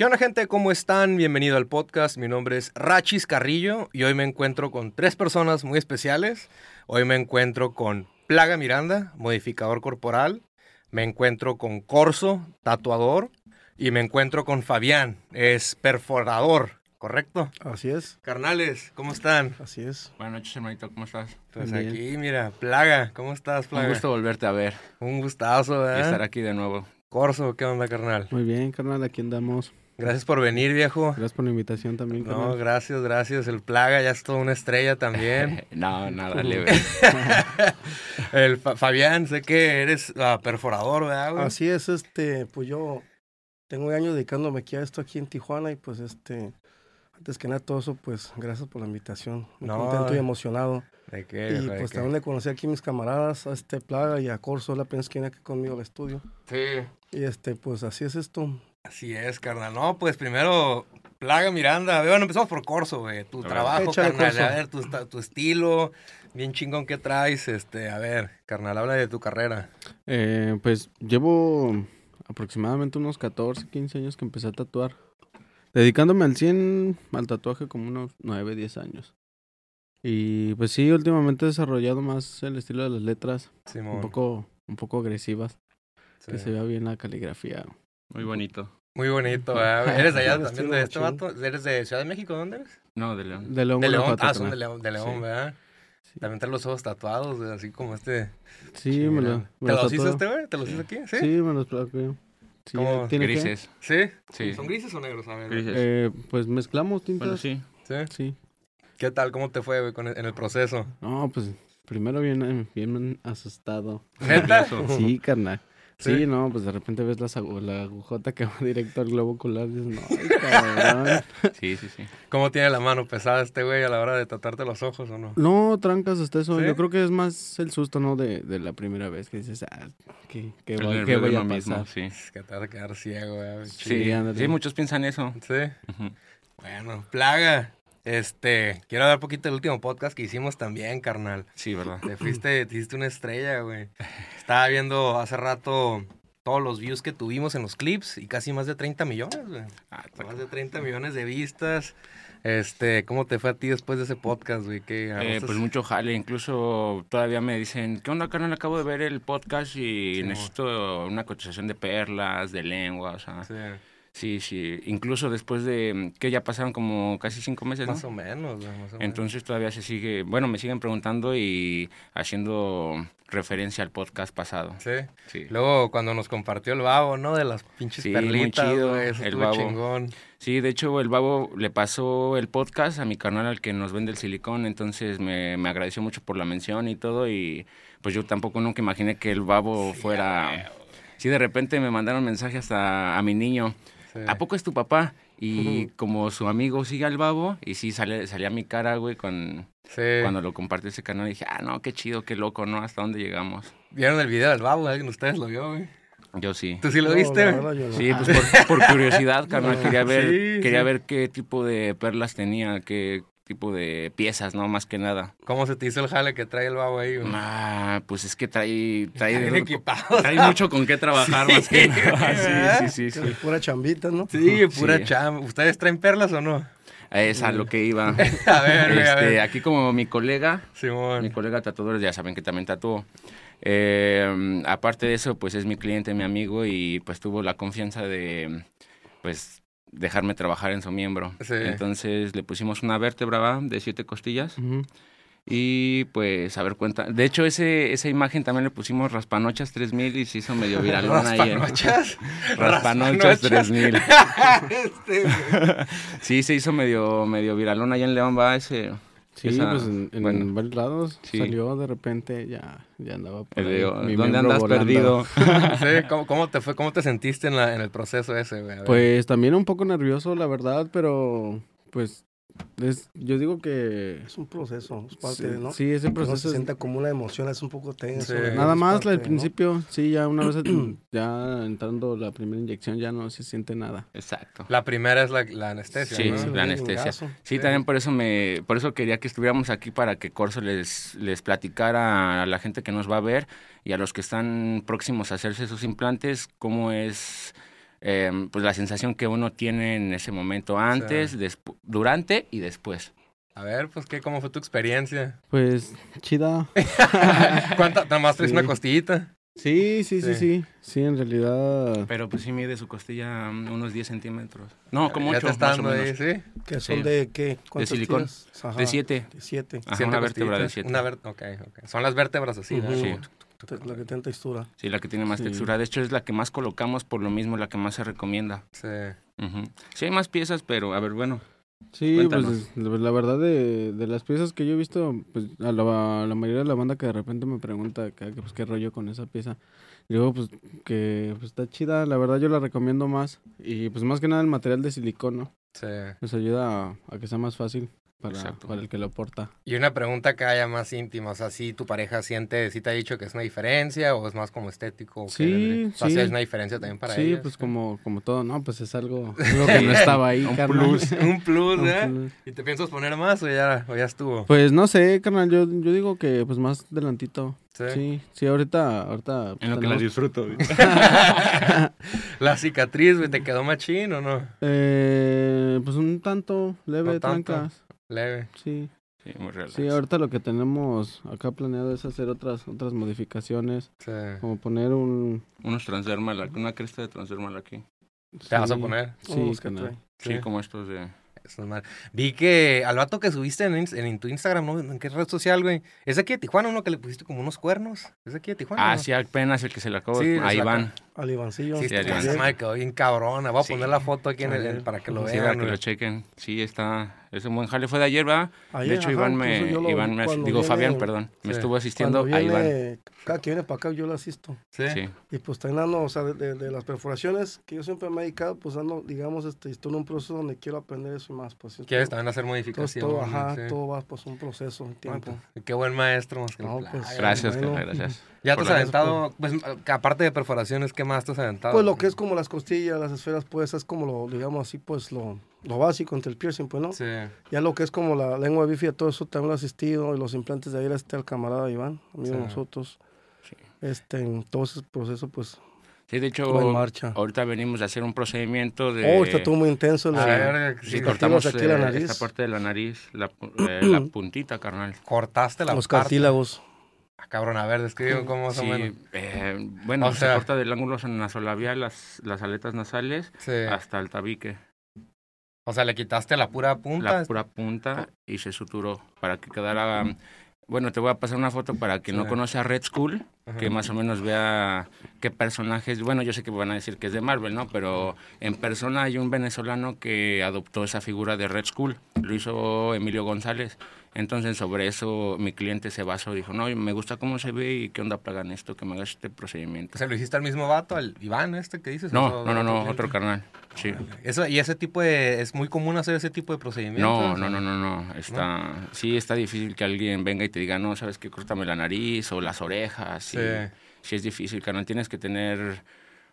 ¿Qué onda gente? ¿Cómo están? Bienvenido al podcast. Mi nombre es Rachis Carrillo y hoy me encuentro con tres personas muy especiales. Hoy me encuentro con Plaga Miranda, modificador corporal. Me encuentro con Corso, tatuador. Y me encuentro con Fabián, es perforador, ¿correcto? Así es, Carnales, ¿cómo están? así es. Buenas noches, hermanito, ¿cómo estás? Pues Bien. aquí, mira, Plaga, ¿cómo estás, Plaga? Un gusto volverte a ver Un gustazo, y ¿verdad? estar aquí de nuevo. Corso, ¿qué onda, carnal? Muy bien, carnal, aquí andamos. Gracias por venir, viejo. Gracias por la invitación también, No, gracias, gracias. El Plaga ya es toda una estrella también. no, nada, leve. El Fa- Fabián, sé que eres ah, perforador, ¿verdad, güey? Así es, este, pues yo tengo años dedicándome aquí a esto aquí en Tijuana y pues este, antes que nada todo eso, pues gracias por la invitación. Muy No, contento y emocionado. ¿De qué? y de pues qué? también le conocí aquí a mis camaradas, a este Plaga y a Corso, la apenas que viene aquí conmigo al estudio. Sí, Y este, pues así es esto. Así es, carnal. No, pues primero, Plaga Miranda. Bueno, empezamos por Corso, güey. Tu A trabajo, Échale, carnal. Corso. A ver, tu, estilo, bien chingón que traes. Este, a ver, carnal, habla de tu carrera. Eh, pues llevo aproximadamente unos 14, 15 años que empecé a tatuar. Dedicándome al 100 al tatuaje como unos 9, 10 años. Y pues sí, últimamente he desarrollado más el estilo de las letras, Simón. un poco un poco agresivas, Sí. que se vea bien la caligrafía. Muy bonito. Muy bonito, ¿verdad, güey? ¿Eres de allá también de este vato? ¿Eres de Ciudad de México? ¿Dónde eres? No, de León. De León, De León. Ah, son de. León, de León, Sí. ¿verdad? Sí. También traes los ojos tatuados, güey, así como este. Sí, me lo, me ¿Te los los hizo este, güey? ¿Te los hizo aquí? ¿Sí? Sí, me los tatué. Sí, ¿Cómo? ¿tiene que? Grises. ¿Sí? Sí. ¿Son grises o negros? A ver. Grises. Eh, pues mezclamos tintas. Bueno, sí. ¿Sí? Sí. ¿Qué tal? ¿Cómo te fue, güey, con el- en el proceso? No, pues primero bien, eh, bien asustado. ¿Neta? Sí, carnal. ¿Sí? Sí, no, pues de repente ves las agu- la agujota que va directo al globo ocular y dices, no, ay, cabrón. Sí, sí, sí. ¿Cómo tiene la mano pesada este güey a la hora de tatuarte los ojos o no? No, trancas hasta eso. ¿Sí? Yo creo que es más el susto, ¿no? De, de la primera vez que dices, ah, ¿qué, qué, El va- nervio qué de vaya a mismo, pasar? sí. Es que te vas a quedar ciego, güey. Sí, Sí, muchos piensan eso. ¿Sí? Bueno, plaga. Este, quiero dar poquito del último podcast que hicimos también, carnal. Sí, ¿verdad? Te fuiste, te hiciste una estrella, güey. Estaba viendo hace rato todos los views que tuvimos en los clips y casi más de 30 millones, güey. Ah, Más de 30 millones de vistas. Este, ¿cómo te fue a ti después de ese podcast, güey? ¿Qué Eh, pues mucho jale, incluso todavía me dicen, ¿qué onda, carnal? Acabo de ver el podcast y Sí, necesito una cotización de perlas, de lengua, o sea, Sí, sí, sí, incluso después de que ya pasaron como casi cinco meses, ¿no? más o menos, más o menos. Entonces todavía se sigue, bueno, me siguen preguntando y haciendo referencia al podcast pasado. Sí. Sí, Luego, cuando nos compartió el babo, ¿no? De las pinches Sí, muy perlitas, chido, güey. Eso el babo. chingón. Sí, de hecho el babo le pasó el podcast a mi canal al que nos vende el silicón, entonces me, me agradeció mucho por la mención y todo y pues yo tampoco nunca imaginé que el babo fuera... Sí, de repente me mandaron mensaje hasta a mi niño, Sí. ¿a poco es tu papá? Y como su amigo sigue al babo y sí sale, salía mi cara, güey, con... Sí. Cuando lo compartió ese canal dije, ah, no, qué chido, qué loco, ¿no? ¿Hasta dónde llegamos? ¿Vieron el video del babo? ¿Alguien de ustedes lo vio, güey? Yo sí. ¿Tú sí lo No, viste, verdad, no. Sí, pues por, por curiosidad, carnal, quería ver, Sí, quería sí. ver qué tipo de perlas tenía, qué tipo de piezas, ¿no? Más que nada. ¿Cómo se te hizo el jale que trae el babo ahí, güey? Ah, pues es que trae, trae, Bien equipado. trae mucho con qué trabajar, más que nada. Sí, sí, sí, sí. es Pura chambita, ¿no? Sí, pura Sí. chamba. ¿Ustedes traen perlas o no? Es a lo que iba. A ver, a Este, ver. aquí como mi colega, mi Simón. colega tatuador, ya saben que también tatuó. Eh, aparte de eso, pues es mi cliente, mi amigo y pues tuvo la confianza de, pues, dejarme trabajar en su miembro. Sí. Entonces le pusimos una vértebra ¿va? de siete costillas y pues a ver cuenta. De hecho, ese, esa imagen también le pusimos Raspanochas 3000 y se hizo medio en- ¿Raspanochas? Raspanochas 3000. Este, güey. Sí, se hizo medio, medio viralona allá en León, va ese. Sí, esa- pues en, en bueno, varios lados sí. salió de repente, ya, ya andaba por ahí, ¿Dónde andas volando. perdido? Sí, ¿cómo, cómo te fue? ¿Cómo te sentiste en, la, en el proceso ese, güey? Pues también un poco nervioso, la verdad, pero pues es, yo digo que Es un proceso, es parte sí, de, ¿no? sí, ese Que no proceso se sienta como una emoción, es un poco tenso. Sí. Nada más al de, ¿no? principio, sí, ya una vez ya entrando la primera inyección ya no se siente nada. Exacto. La primera es la, la anestesia, Sí, ¿no? sí, Sí, la anestesia. gaso. Sí, también por eso me, por eso quería que estuviéramos aquí para que Corso les, les platicara a la gente que nos va a ver y a los que están próximos a hacerse sus implantes cómo es em, pues la sensación que uno tiene en ese momento antes, despu- durante y después. A ver, pues, ¿qué, ¿cómo fue tu experiencia? Pues, chida. ¿Cuánta? Nada más traes Sí. una costillita. Sí, sí, Sí. sí, sí. Sí, en realidad. Pero pues sí mide su costilla mm, unos 10 centímetros. No, como ya 8, te está más o dando ahí, menos. sí. ¿Que son Sí. de qué? ¿Cuántas silicón. De 7. De siete. Ajá, Siete una vértebra de costillitas, 7. Una ver- ok, ok. Son las vértebras así, Ujú. ¿verdad? Sí. Te- La que tiene textura. Sí, la que tiene más Sí. textura. De hecho, es la que más colocamos, por lo mismo, la que más se recomienda. Sí. Sí, hay más piezas, pero a ver, bueno. Sí, Cuéntanos. pues la verdad de, de las piezas que yo he visto, pues a la, a la mayoría de la banda que de repente me pregunta que, pues qué rollo con esa pieza. Digo, pues que pues, está chida, la verdad yo la recomiendo más. Y pues más que nada el material de silicón, Sí. Nos ayuda a, a que sea más fácil para, Exacto. para el que lo porta. Y una pregunta que haya más íntima, o sea, si tu pareja siente, si te ha dicho que es una diferencia o es más como estético. que Sí, o sea, sí. es una diferencia también para sí, ellos. pues como, como todo, no, pues es algo, algo que no estaba ahí, Un carnal. plus. Un plus, Un ¿eh? plus. ¿Y te piensas poner más o ya, o ya estuvo? Pues no sé, carnal, yo, yo digo que pues más delantito. Sí. Sí, sí, ahorita, ahorita. En lo que la disfruto. La cicatriz, güey, ¿te quedó machín o no? Eh, pues un tanto leve, No tanto. trancas. Leve. Sí, Sí, muy relax. sí, ahorita lo que tenemos acá planeado es hacer otras otras modificaciones, Sí. como poner un... Unos transdermal, una cresta de transdermal aquí. ¿Te vas a poner? Sí, trae. Sí, Sí. como estos de... Eso es mal. Vi que al vato que subiste en, en tu Instagram, ¿no? ¿En qué red social, güey? ¿Es aquí de Tijuana uno que le pusiste como unos cuernos? ¿Es aquí de Tijuana? Ah, no? sí, apenas el que se le acabó. Sí, la van. Al Ivancillo. Sí, Sí, Iván. madre quedó bien cabrona. Voy a Sí. poner la foto aquí en el, A para que lo Sí, para vean. que lo chequen. Sí, está... Es un buen jale. Fue de ayer, ¿va? De hecho, ajá, Iván me... lo Iván me digo, viene- Fabián, perdón. Me estuvo asistiendo a Iván. cada que viene para acá yo lo asisto. Sí. Sí. Y pues está dando, o sea, de, de- de las perforaciones que yo siempre me he dedicado, pues dando, digamos, este, estoy en un proceso donde quiero aprender eso y más. Pues, ¿Quieres también hacer modificaciones? todo, ajá, sí. todo va pues un proceso, un Ah, tiempo. pues, Qué buen maestro, más que el No, pues. Gracias, Bueno. gracias. Ya te has aventado, pues, que aparte de perforaciones, ¿qué más te has aventado? Pues lo que es como las costillas, las esferas, pues es como lo, digamos así, pues lo, lo básico entre el piercing, pues, ¿no? Sí. Ya lo que es como la lengua bífida, todo eso también lo he asistido, y los implantes de aire este al camarada Iván, amigo de Sí. nosotros. Sí. Este, en todo ese proceso, pues, Sí, de hecho, va en marcha. ahorita venimos de hacer un procedimiento de... Oh, está todo muy intenso. el A de- ver, Sí, sí, cortamos aquí la eh, nariz. esta parte de la nariz, la, pu- eh, la puntita, carnal. cortaste la los parte. cartílagos. Ah, cabrón, a ver, describe cómo o Sí, eh, bueno, O se sea- corta del ángulo nasolabial, las, las aletas nasales, Sí. hasta el tabique, O sea, le quitaste la pura punta. la pura punta, y se suturó para que quedara... Bueno, te voy a pasar una foto para quien no conoce a Red Ajá. que más o menos vea qué personajes, bueno, yo sé que van a decir que es de Marvel, ¿no? Pero en persona hay un venezolano que adoptó esa figura de Red Skull, lo hizo Emilio González. Entonces sobre eso mi cliente se basó, dijo, no, me gusta cómo se ve y qué onda plagan esto, que me hagas este procedimiento. ¿Se lo hiciste al mismo vato, al Iván este que dices? No, ¿O no, no, no, otro carnal, sí. Eso, y ese tipo de, es muy común hacer ese tipo de procedimientos. No, no, no, no, no, está, sí está difícil que alguien venga y te diga, no, sabes qué, córtame la nariz o las orejas, Sí. sí, sí es difícil, carnal, tienes que tener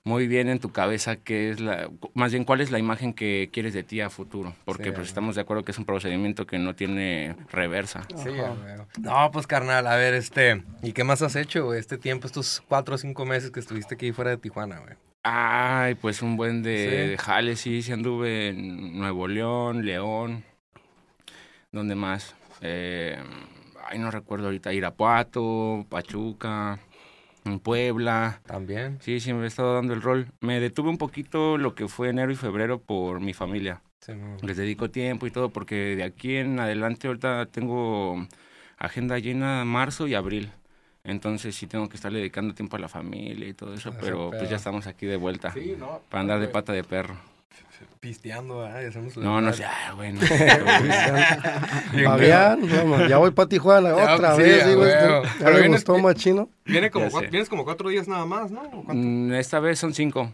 muy bien en tu cabeza qué es la, más bien cuál es la imagen que quieres de ti a futuro, porque Sí, pues estamos de acuerdo que es un procedimiento que no tiene reversa. Sí. No, pues carnal, a ver, este, ¿y qué más has hecho, güey, este tiempo, estos cuatro o cinco meses que estuviste aquí fuera de Tijuana, güey? Ay, pues un buen de, Sí. de jales, sí, sí anduve en Nuevo León, León, ¿dónde más? Eh, ay, no recuerdo ahorita, Irapuato, Pachuca, en Puebla. También. Sí, sí, me he estado dando el rol. Me detuve un poquito lo que fue enero y febrero por mi familia. Sí. Les dedico tiempo y todo porque de aquí en adelante ahorita tengo agenda llena marzo y abril. Entonces sí tengo que estar dedicando tiempo a la familia y todo eso, Ese pero pedo. pues ya estamos aquí de vuelta. Sí, no. Para andar de pata de perro. Pisteando, hacemos No, no sé. ah, bueno. Fabián, vamos, ya voy para Tijuana Ya, otra sí, vez, digo, este, Pero ya me vienes- gustó machino. Viene como cuatro, vienes como cuatro días nada más, ¿no? Mm, Esta vez son cinco.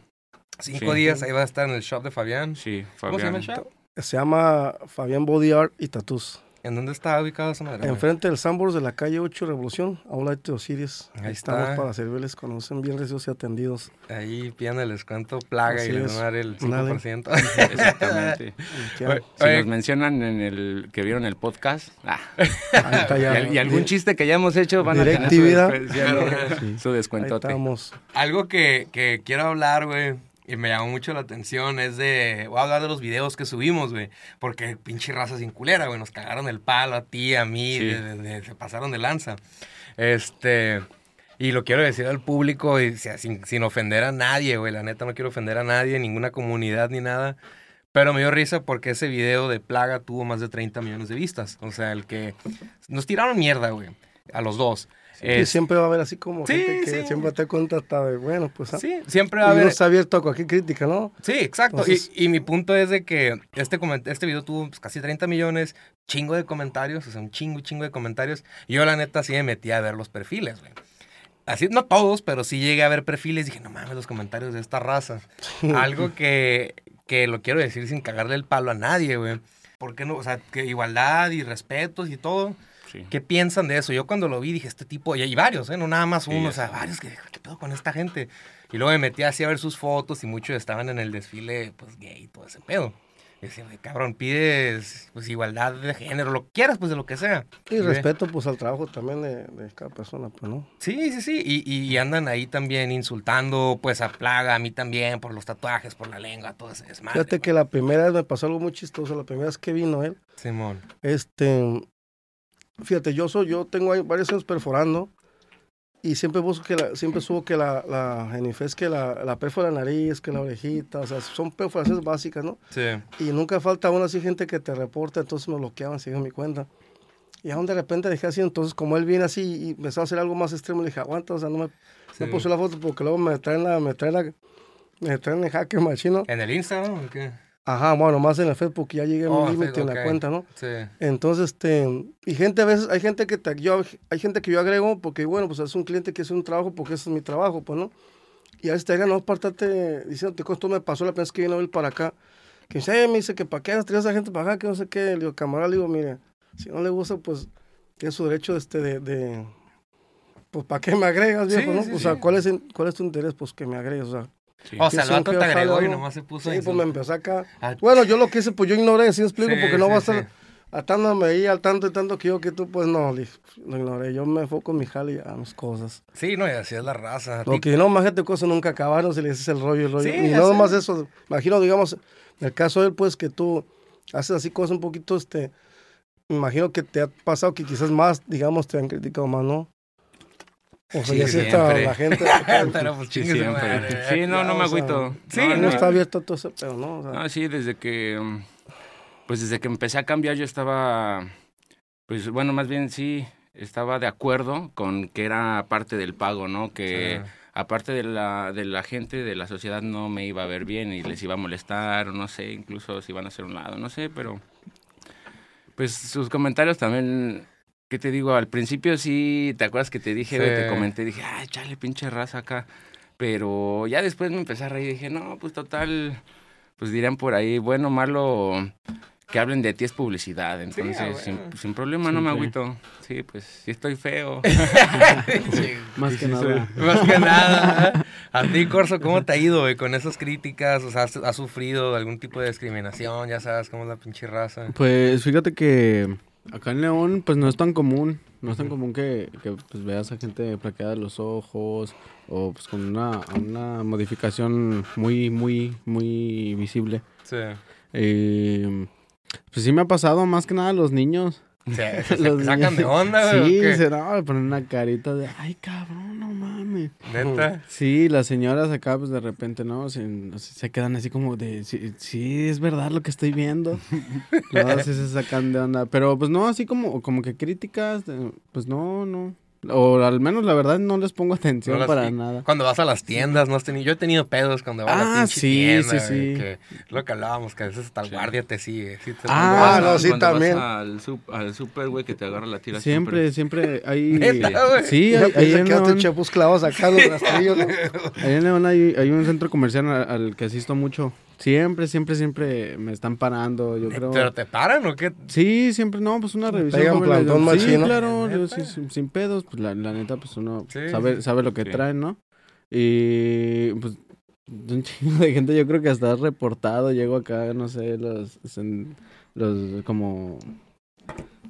Cinco sí. días, ahí va a estar en el shop de Fabián. Sí, ¿Cómo se llama Fabián. el shop? Se llama Fabián Body Art y Tattoos. ¿En dónde está ubicado esa madre? Enfrente del Sambors de la calle 8 Revolución, a un lado de Osiris. Ahí Ahí estamos está. para servirles cuando estén bien recibidos y atendidos. Ahí piden el descuento plaga Así y les es. van a dar el Dale. 5%. Exactamente. Ya, Oye, Si oye, nos mencionan en el que vieron el podcast, ah, ahí está y, ya. al- y algún chiste que ya hemos hecho van a tener su, Directividad. descu- Sí. su Ahí estamos. Algo que, que quiero hablar, güey, y me llamó mucho la atención es de, voy a hablar de los videos que subimos, güey, porque pinche raza sin culera, güey, nos cagaron el palo a ti, a mí, Sí. de- de- de- se pasaron de lanza. Este, y lo quiero decir al público, y, sin, sin ofender a nadie, güey, la neta no quiero ofender a nadie, ninguna comunidad ni nada. Pero me dio risa porque ese video de Plaga tuvo más de 30 millones de vistas. O sea, el que nos tiraron mierda, güey, a los dos. Es- siempre va a haber así como Sí, gente que sí. siempre te hasta de, bueno, pues... ah, sí, siempre va a haber... está abierto a cualquier crítica, ¿no? Sí, exacto. Entonces- y, y mi punto es de que este, este video tuvo pues, casi 30 millones, chingo de comentarios, o sea, un chingo, chingo de comentarios. Y yo, la neta, sí me metí a ver los perfiles, güey. Así, no todos, pero sí llegué a ver perfiles y dije, no mames, los comentarios de esta raza. Algo que, que lo quiero decir sin cagarle el palo a nadie, güey. ¿Por qué no? O sea, que igualdad y respetos y todo. Sí. ¿Qué piensan de eso? Yo cuando lo vi dije, este tipo, y hay varios, ¿eh? No nada más uno, o sea, varios que, ¿qué pedo con esta gente? Y luego me metí así a ver sus fotos y muchos estaban en el desfile, pues, gay y todo ese pedo. Y decía, "Güey, cabrón, pides, pues, igualdad de género, lo que quieras, pues, de lo que sea. Y respeto, pues, al trabajo también de, de cada persona, pues, ¿no? Sí, sí, sí. Y, y- y andan ahí también insultando, pues, a Plaga, a mí también, por los tatuajes, por la lengua, todo ese desmadre. Fíjate que la primera vez me pasó algo muy chistoso, la primera vez que vino él, Simón. este, fíjate, yo soy, yo tengo varios años perforando y siempre busco que la, siempre subo que la, la genifes, que la, la perfora la nariz, que la orejita, o sea, son perforaciones básicas, ¿no? Sí. Y nunca falta aún así gente que te reporta, entonces me bloqueaban, siguen mi cuenta. Y aún de repente dejé así, entonces como él viene así y empezó a hacer algo más extremo, le dije, aguanta, o sea, no me, Sí. no puse la foto porque luego me traen la, me traen la, me traen el hacker machino. ¿En el Instagram o qué? Ajá, bueno, más en el Facebook, ya llegué a Oh, mi límite en la cuenta, ¿no? Sí. Entonces, este, y gente a veces, hay gente que te, yo, hay gente que yo agrego porque, bueno, pues es un cliente que hace un trabajo porque ese es mi trabajo, pues, ¿no? Y a veces te no partarte diciendo, te costó, me pasó la primera vez que vino él para acá, que dice, "Eh", me dice que para qué has traído a esa gente para acá, que no sé qué, le digo, camarada, le digo, mire, si no le gusta, pues, tiene su derecho, este, de, de pues, ¿para qué me agregas, Sí, viejo, no? sí, o sea, sí. ¿cuál es, ¿cuál es tu interés? Pues que me agregues, o sea. Sí. O sea, el vato te agregó y nomás se puso Sí, pues me empezó acá. Ah, Bueno, yo lo que hice, pues yo ignoré, ¿sí explico? Sí, porque no va a estar atándome ahí al tanto y tanto que yo que tú, pues no, dije, lo ignoré. Yo me enfoco en mi jale y a mis cosas. Sí, no, y así es la raza. Lo que no, más gente cosas nunca acabaron si le dices el rollo, el rollo. Sí, y no nomás eso, imagino, digamos, en el caso de él, pues que tú haces así cosas un poquito, este, imagino que te ha pasado que quizás más, digamos, te han criticado más, ¿no? O sea, Sí, ya sí está siempre. la gente. Pero pues Sí, siempre. madre. Sí, no, no me agüito. sí, no, no, está abierto todo ese pedo, ¿no? O sea, No, sí, desde que. mm, Pues desde que empecé a cambiar, yo estaba. Pues bueno, más bien sí, estaba de acuerdo con que era parte del pago, ¿no? Que Sí. aparte de la, de la gente, de la sociedad, no me iba a ver bien y les iba a molestar, o no sé, incluso si iban a hacer un lado, no sé, pero. Pues sus comentarios también. ¿Qué te digo? Al principio sí, ¿te acuerdas que te dije, Sí. te comenté? Dije, ay, chale, pinche raza acá. Pero ya después me empecé a reír y dije, no, pues total, pues dirían por ahí, bueno, malo, que hablen de ti es publicidad. Entonces, ah, sin, bueno. sin problema, no me agüito. Sí, pues sí estoy feo. Sí, Más que nada. Más que nada. A ti, Corso, ¿cómo te ha ido, güey, con esas críticas? O sea, ¿has, has sufrido algún tipo de discriminación? Ya sabes cómo es la pinche raza. Pues fíjate que acá en León, pues no es tan común. No es tan común que, que, pues, veas a gente plaqueada de los ojos o pues con una, una modificación muy, muy, muy visible. Sí. Eh, pues sí me ha pasado más que nada a los niños. Se, sacan de onda, güey. Sí, se no, ponen una carita de, ay cabrón, no mames. Neta. Sí, las señoras acá, pues de repente, ¿no? Se, se quedan así como de, sí, sí, es verdad lo que estoy viendo. no, sí se sacan de onda. Pero pues no, así como, como que críticas, pues no, no. O al menos la verdad no les pongo atención No para nada. Cuando vas a las tiendas, no has tenido... Yo he tenido pedos cuando voy a la Ah, pinche sí, tienda, sí, sí. que es lo que hablábamos, que a veces hasta el Sí. guardia te sigue. sí, te- Ah, no, sí, vas también. al, sup- al super, güey, que te agarra la tira Siempre, siempre hay... Neta, güey. Sí, hay, ahí pensé en que León, clavos acá los rastrillos. ¿no? ahí en León hay, hay un centro comercial al, al que asisto mucho. Siempre, siempre, siempre me están parando, yo creo. ¿Pero te paran o qué? Sí, siempre, no, pues una revisión. pegan Sí, machino. claro, yo sí, sin, sin pedos, pues la, la neta, pues uno Sí, sabe, sí. sabe lo que Sí. traen, ¿no? Y pues un chingo de gente, yo creo que hasta has reportado, llego acá, no sé, los, los como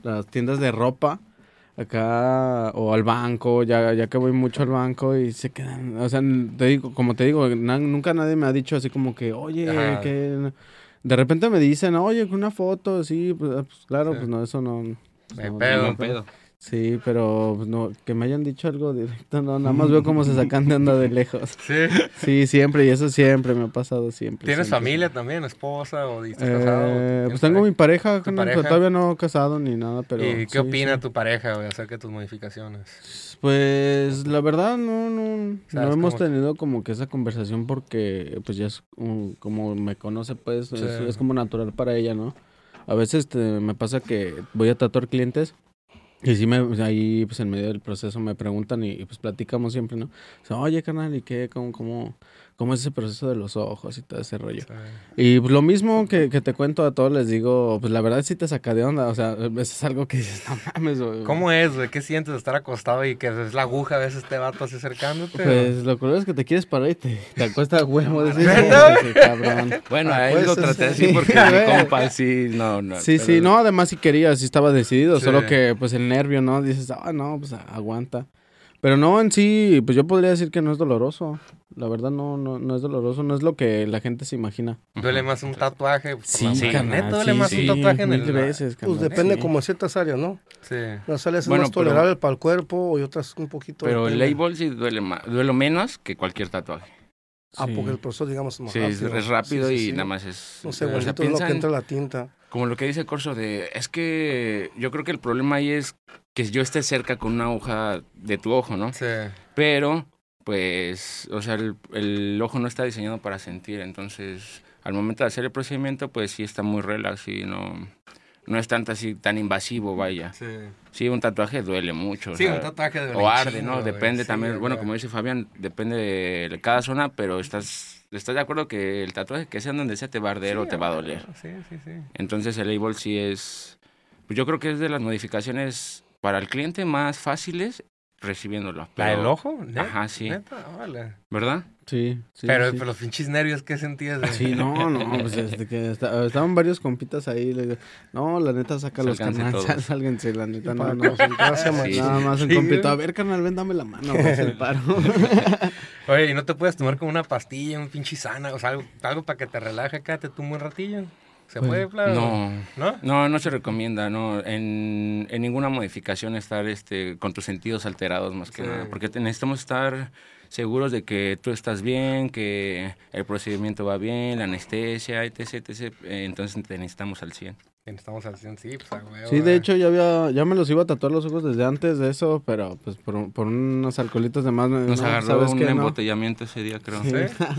las tiendas de ropa. Acá o al banco, ya, ya que voy mucho al banco y se quedan, o sea, te digo, como te digo, na- nunca nadie me ha dicho así como que, oye, Ajá. que de repente me dicen, oye, una foto, sí, pues, ah, pues, claro, Sí. pues no, eso no. pues, Me no, pedo, no, No pedo. Sí, pero pues, no, que me hayan dicho algo directo, no, nada más veo cómo se sacan de onda de lejos. Sí. Sí, siempre, y eso siempre me ha pasado siempre. ¿Tienes siempre. familia también, esposa o estás casado? Eh, ¿Tienes pues tengo mi pareja, pero todavía no casado ni nada, pero... ¿Y qué sí, opina sí. tu pareja, güey, acerca de tus modificaciones? Pues la verdad no, no, ¿Sabes no hemos tenido como que esa conversación porque pues ya es un- como me conoce pues es, Sí. es como natural para ella, ¿no? A veces este, me pasa que voy a tatuar clientes y sí me, ahí pues en medio del proceso me preguntan y, pues platicamos siempre, ¿no? Oye, carnal, ¿y qué? ¿Cómo, cómo, cómo es ese proceso de los ojos y todo ese rollo? Sí. Y pues, lo mismo que, que te cuento a todos les digo, pues la verdad sí te saca de onda, o sea, es algo que dices, no mames, güey". ¿Cómo es, güey? ¿Qué sientes de estar acostado y que es la aguja a veces te vato así acercándote? Pues lo curioso es que te quieres parar y te, te acuesta a huevo. decir. "Sí, cabrón. Bueno, Ah, ahí pues, lo sí, traté sí. así porque Güey. mi compa sí, no, no. Sí, sí, pero- no, además si quería, sí estaba decidido, Sí. solo que pues el nervio, ¿no? Dices, ah, no, pues aguanta. Pero no, en sí, pues yo podría decir que no es doloroso. La verdad no, no, no es doloroso, no es lo que la gente se imagina. ¿Duele más un tatuaje? Sí, sí, duele sí, más sí, un tatuaje en el... veces, Pues depende sí. como en ciertas áreas, ¿no? Sí. Las áreas Bueno, más pero- tolerables para el cuerpo y otras un poquito. Pero el label sí duele más, duele menos que cualquier tatuaje. Ah, Sí. porque el proceso, digamos, es más Sí, es, rápido. es rápido Sí, sí, y sí. nada más es... No o sé, sea, bonito es lo que entra la tinta. Como lo que dice Corso de, es que yo creo que el problema ahí es que yo esté cerca con una hoja de tu ojo, ¿no? Sí. Pero, pues, o sea, el, el ojo no está diseñado para sentir, entonces, al momento de hacer el procedimiento, pues sí está muy relax y no, no es tanto así, tan invasivo, vaya. Sí. Sí, un tatuaje duele mucho. o Sí, sea, un tatuaje duele O arde, ¿no? Depende Sí, también, bueno, como dice Fabián, depende de cada zona, pero estás, estás de acuerdo que el tatuaje que sea donde sea te va a arder o te va a doler. Sí, sí, sí. Entonces el label sí es, pues yo creo que es de las modificaciones para el cliente más fáciles recibiéndolo. ¿La del ojo? ¿Neta? Ajá, sí. Neta, vale. ¿Verdad? Sí, sí. pero, sí. pero los pinches nervios, ¿qué sentías? de- Sí, no, no, pues desde que esta- estaban varios compitas ahí, le digo, no, la neta saca los canales, sálganse, la neta, no, no. Sí. Nada más un Sí, compito, a ver, carnal, ven, dame la mano, pues, el paro. Oye, ¿y no te puedes tomar como una pastilla, un pinche sana, o sea, algo, algo para que te relaje acá, te tumba un ratillo? ¿Se Pues, puede? No. ¿No? No, no se recomienda, no. En, en ninguna modificación estar este, con tus sentidos alterados más que Sí. nada. Porque necesitamos estar seguros de que tú estás bien, que el procedimiento va bien, la anestesia, etc, etc. Eh, Entonces te necesitamos al 100. Estamos al 100, sí, pues a huevo, Sí, de eh. hecho, ya había, ya me los iba a tatuar los ojos desde antes de eso, pero pues por, por unos alcoholitos de más, me- Nos no, agarró ¿sabes un qué? No. embotellamiento ese día, creo. Sí.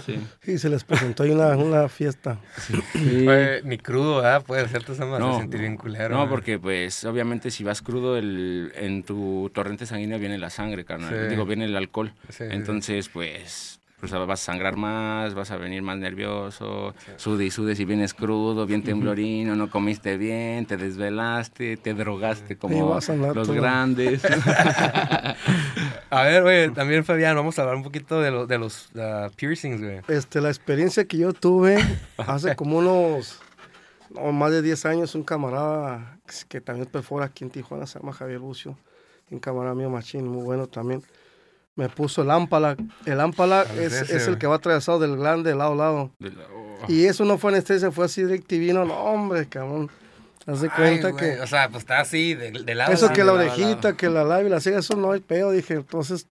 Sí. Sí, se les presentó ahí una, una fiesta. Sí. Oye, ni crudo, ¿verdad? Puede hacerte esa No, sentir bien culero. No, ¿eh? porque pues obviamente si vas crudo, el, en tu torrente sanguíneo viene la sangre, carnal. Sí. Digo, viene el alcohol. Sí, sí, Entonces, pues, pues vas a sangrar más, vas a venir más nervioso, sude y sude si vienes crudo, bien temblorino, no comiste bien, te desvelaste, te drogaste como vas a andar los todo. grandes. A ver, güey, también Fabián, vamos a hablar un poquito de, lo- de los ah, piercings, güey. Este, la experiencia que yo tuve hace como unos, no, más de 10 años, un camarada que, que también perfora aquí en Tijuana, se llama Javier Lucio, un camarada mío machín, muy bueno también. Me puso el ámpala. El ámpala ¿Cuál es el que va atravesado del glande de lado a lado. De la- oh. Y eso no fue anestesia, fue así directivino. No, hombre, cabrón. Haz de Ay, cuenta que... O sea, pues está así, de, de lado. Eso que la orejita, que la labia y la ceja, eso no hay pedo. Dije, entonces,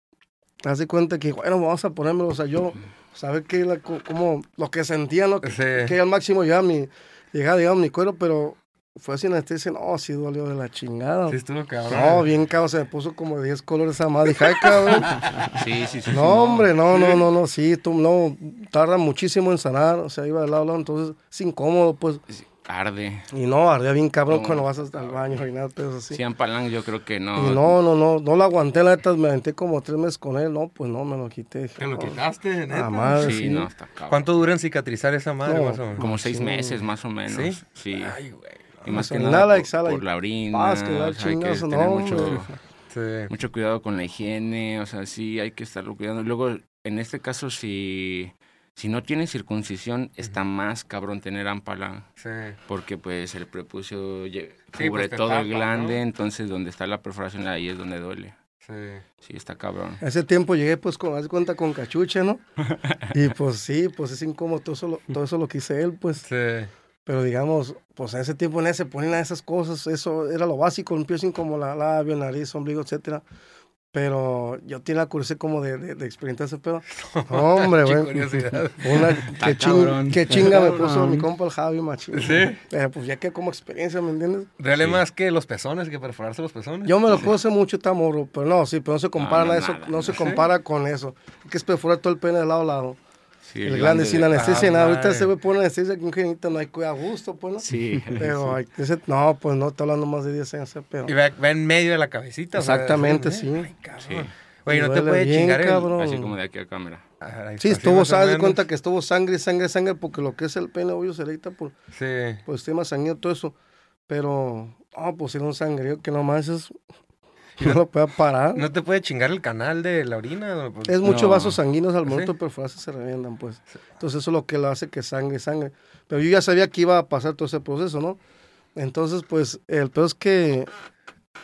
haz de cuenta que, bueno, vamos a ponérmelo. O sea, yo, saber que la, co- como, lo que sentía, lo que, Sí. que al máximo llegaba mi, llegaba, digamos, mi cuero, pero fue así anestesia. No, sí dolió de la chingada. Sí, estuvo cabrón. no, bien cabrón, se me puso como de 10 colores esa madre. Dije, ay, cabrón. Sí, sí, sí. sí, No, hombre, no, no, no, no, sí, tú, no, tarda muchísimo en sanar, o sea, iba de lado a lado, entonces es incómodo, pues, Sí, Arde. y no, ardía bien cabrón No. cuando vas hasta el baño y nada, pero así. Sí, Ampalang yo creo que no. Y no, no, no, no lo aguanté, la neta, me aventé como tres meses con él, no, pues no, me lo quité. dije, ¿Te lo quitaste, neta? Madre, Sí, sí. no, está cabrón. ¿Cuánto dura en cicatrizar esa madre, No, más o menos? Como seis Sí. meses más o menos. ¿Sí? Sí. Ay, güey. Y más que nada por, exhala y por la orina. paz, que o sea, hay que tener no, mucho. Sí. mucho cuidado con la higiene, o sea, sí hay que estarlo cuidando. Luego, en este caso, si, si no tienes circuncisión, está más cabrón tener ámpala. Sí. Porque pues el prepucio Sí, cubre pues, todo el glande, ¿no? entonces donde está la perforación ahí es donde duele. Sí. Sí, está cabrón. Ese tiempo llegué pues con, haz cuenta, con cachucha, ¿no? Y pues sí, pues es incómodo todo eso, lo- todo eso lo que hice él, pues. Sí. Pero digamos, pues en ese tiempo en ese ponían esas cosas, eso era lo básico, un piercing como la labio, nariz, ombligo, etcétera. Pero yo tenía la curiosidad como de, de, de experimentar ese pedo. Hombre, Qué güey. curiosidad. Una, que, ching- que chinga me puso mi compa el Javi, machín. ¿Sí? Pero pues ya que como experiencia, ¿me entiendes? Duele Sí. más que los pezones, que perforarse los pezones. Yo me lo puse mucho, está morro, pero no, sí, pero no se compara no, a eso, nada, no se ¿sí? compara con eso. Hay que es perforar todo el pene de lado a lado. Sí, el grande sin de- anestesia, nada. Ahorita se ve pone anestesia que un genito no hay que a gusto, pues, ¿no? Sí. Pero hay- ese, no, pues no, está hablando más de 10 años, ese pedo. Y va, va en medio de la cabecita. o sea, Exactamente, sí. sí. Ay, cabrón. Sí. Güey, no te puede bien, chingar el... cabrón. Así como de aquí a cámara. Ah, Sí, estuvo, más o ¿sabes de menos. cuenta que estuvo sangre, sangre, sangre? Porque lo que es el pene, obvio, se le quita por, Sí. por sistema sanguíneo, todo eso. Pero, ah, pues era un sangrío que nomás es, no lo puede parar. ¿No te puede chingar el canal de la orina? Pues, Es mucho No. vasos sanguíneos al ¿Sí? momento de perforarse se revientan, pues. Entonces eso es lo que lo hace que sangre, sangre. Pero yo ya sabía que iba a pasar todo ese proceso, ¿no? Entonces, pues, el peor es que,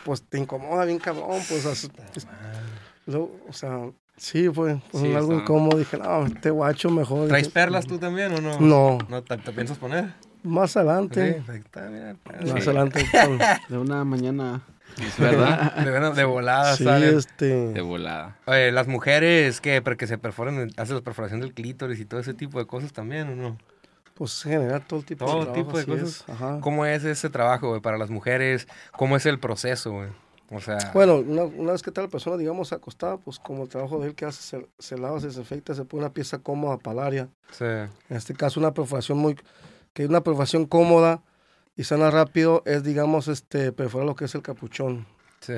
pues, te incomoda bien cabrón, pues, as- es- lo- o sea, sí, fue, fue Sí, algo está. incómodo. Dije, no, este guacho mejor. ¿Traes Dije, perlas tú también o no? No, ¿No te, te piensas poner? más Sí, adelante. ahí está, mira. Más Sí. adelante. con- De una mañana. ¿Verdad? De, de, volada sí, este... de volada. Oye, las mujeres que, porque se perforan, hacen la perforación del clítoris y todo ese tipo de cosas también, ¿o no? Pues generar todo tipo Todo de trabajo, tipo de cosas. es, ajá. ¿Cómo es ese trabajo, güey, para las mujeres? ¿Cómo es el proceso, güey? O sea, Bueno, una, una vez que está la persona, digamos, acostada, pues como el trabajo de él que hace, se, se lava, se desinfecta, se pone una pieza cómoda para el área. sí, En este caso, una perforación muy, que es una perforación cómoda y sana rápido, es, digamos, este, perforar lo que es el capuchón. sí.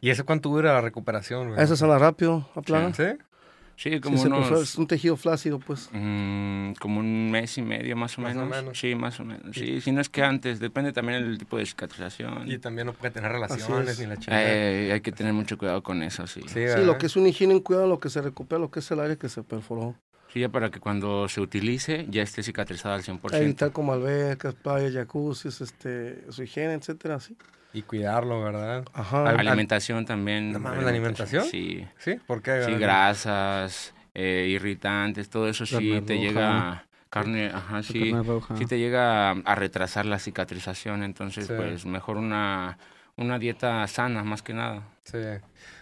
¿Y eso cuánto dura la recuperación, güey? Eso sana rápido, a plana. ¿Sí? Sí, como unos... es un tejido flácido, pues. mm, como un mes y medio más o Más o menos. menos. Sí, más o menos. Sí, si no es que antes, depende también del tipo de cicatrización. Y también no puede tener relaciones es. ni la. Eh, hay que tener mucho cuidado con eso, sí. sí, lo que es un higiene en cuidado, lo que se recupera, lo que es el área que se perforó. Ya para que cuando se utilice ya esté cicatrizada al 100%. Evitar como albercas, playas, jacuzzis, este, su higiene, etcétera, así. Y cuidarlo, ¿verdad? Ajá. Al- Alimentación también. No mames, ¿la alimentación? Sí. ¿Sí? ¿Por qué? Sí, grasas, eh, irritantes, todo eso sí te roja. llega... Carne, ajá, sí. carne roja. Sí te llega a, retrasar la cicatrización, entonces Sí. pues mejor una, una dieta sana más que nada. Sí.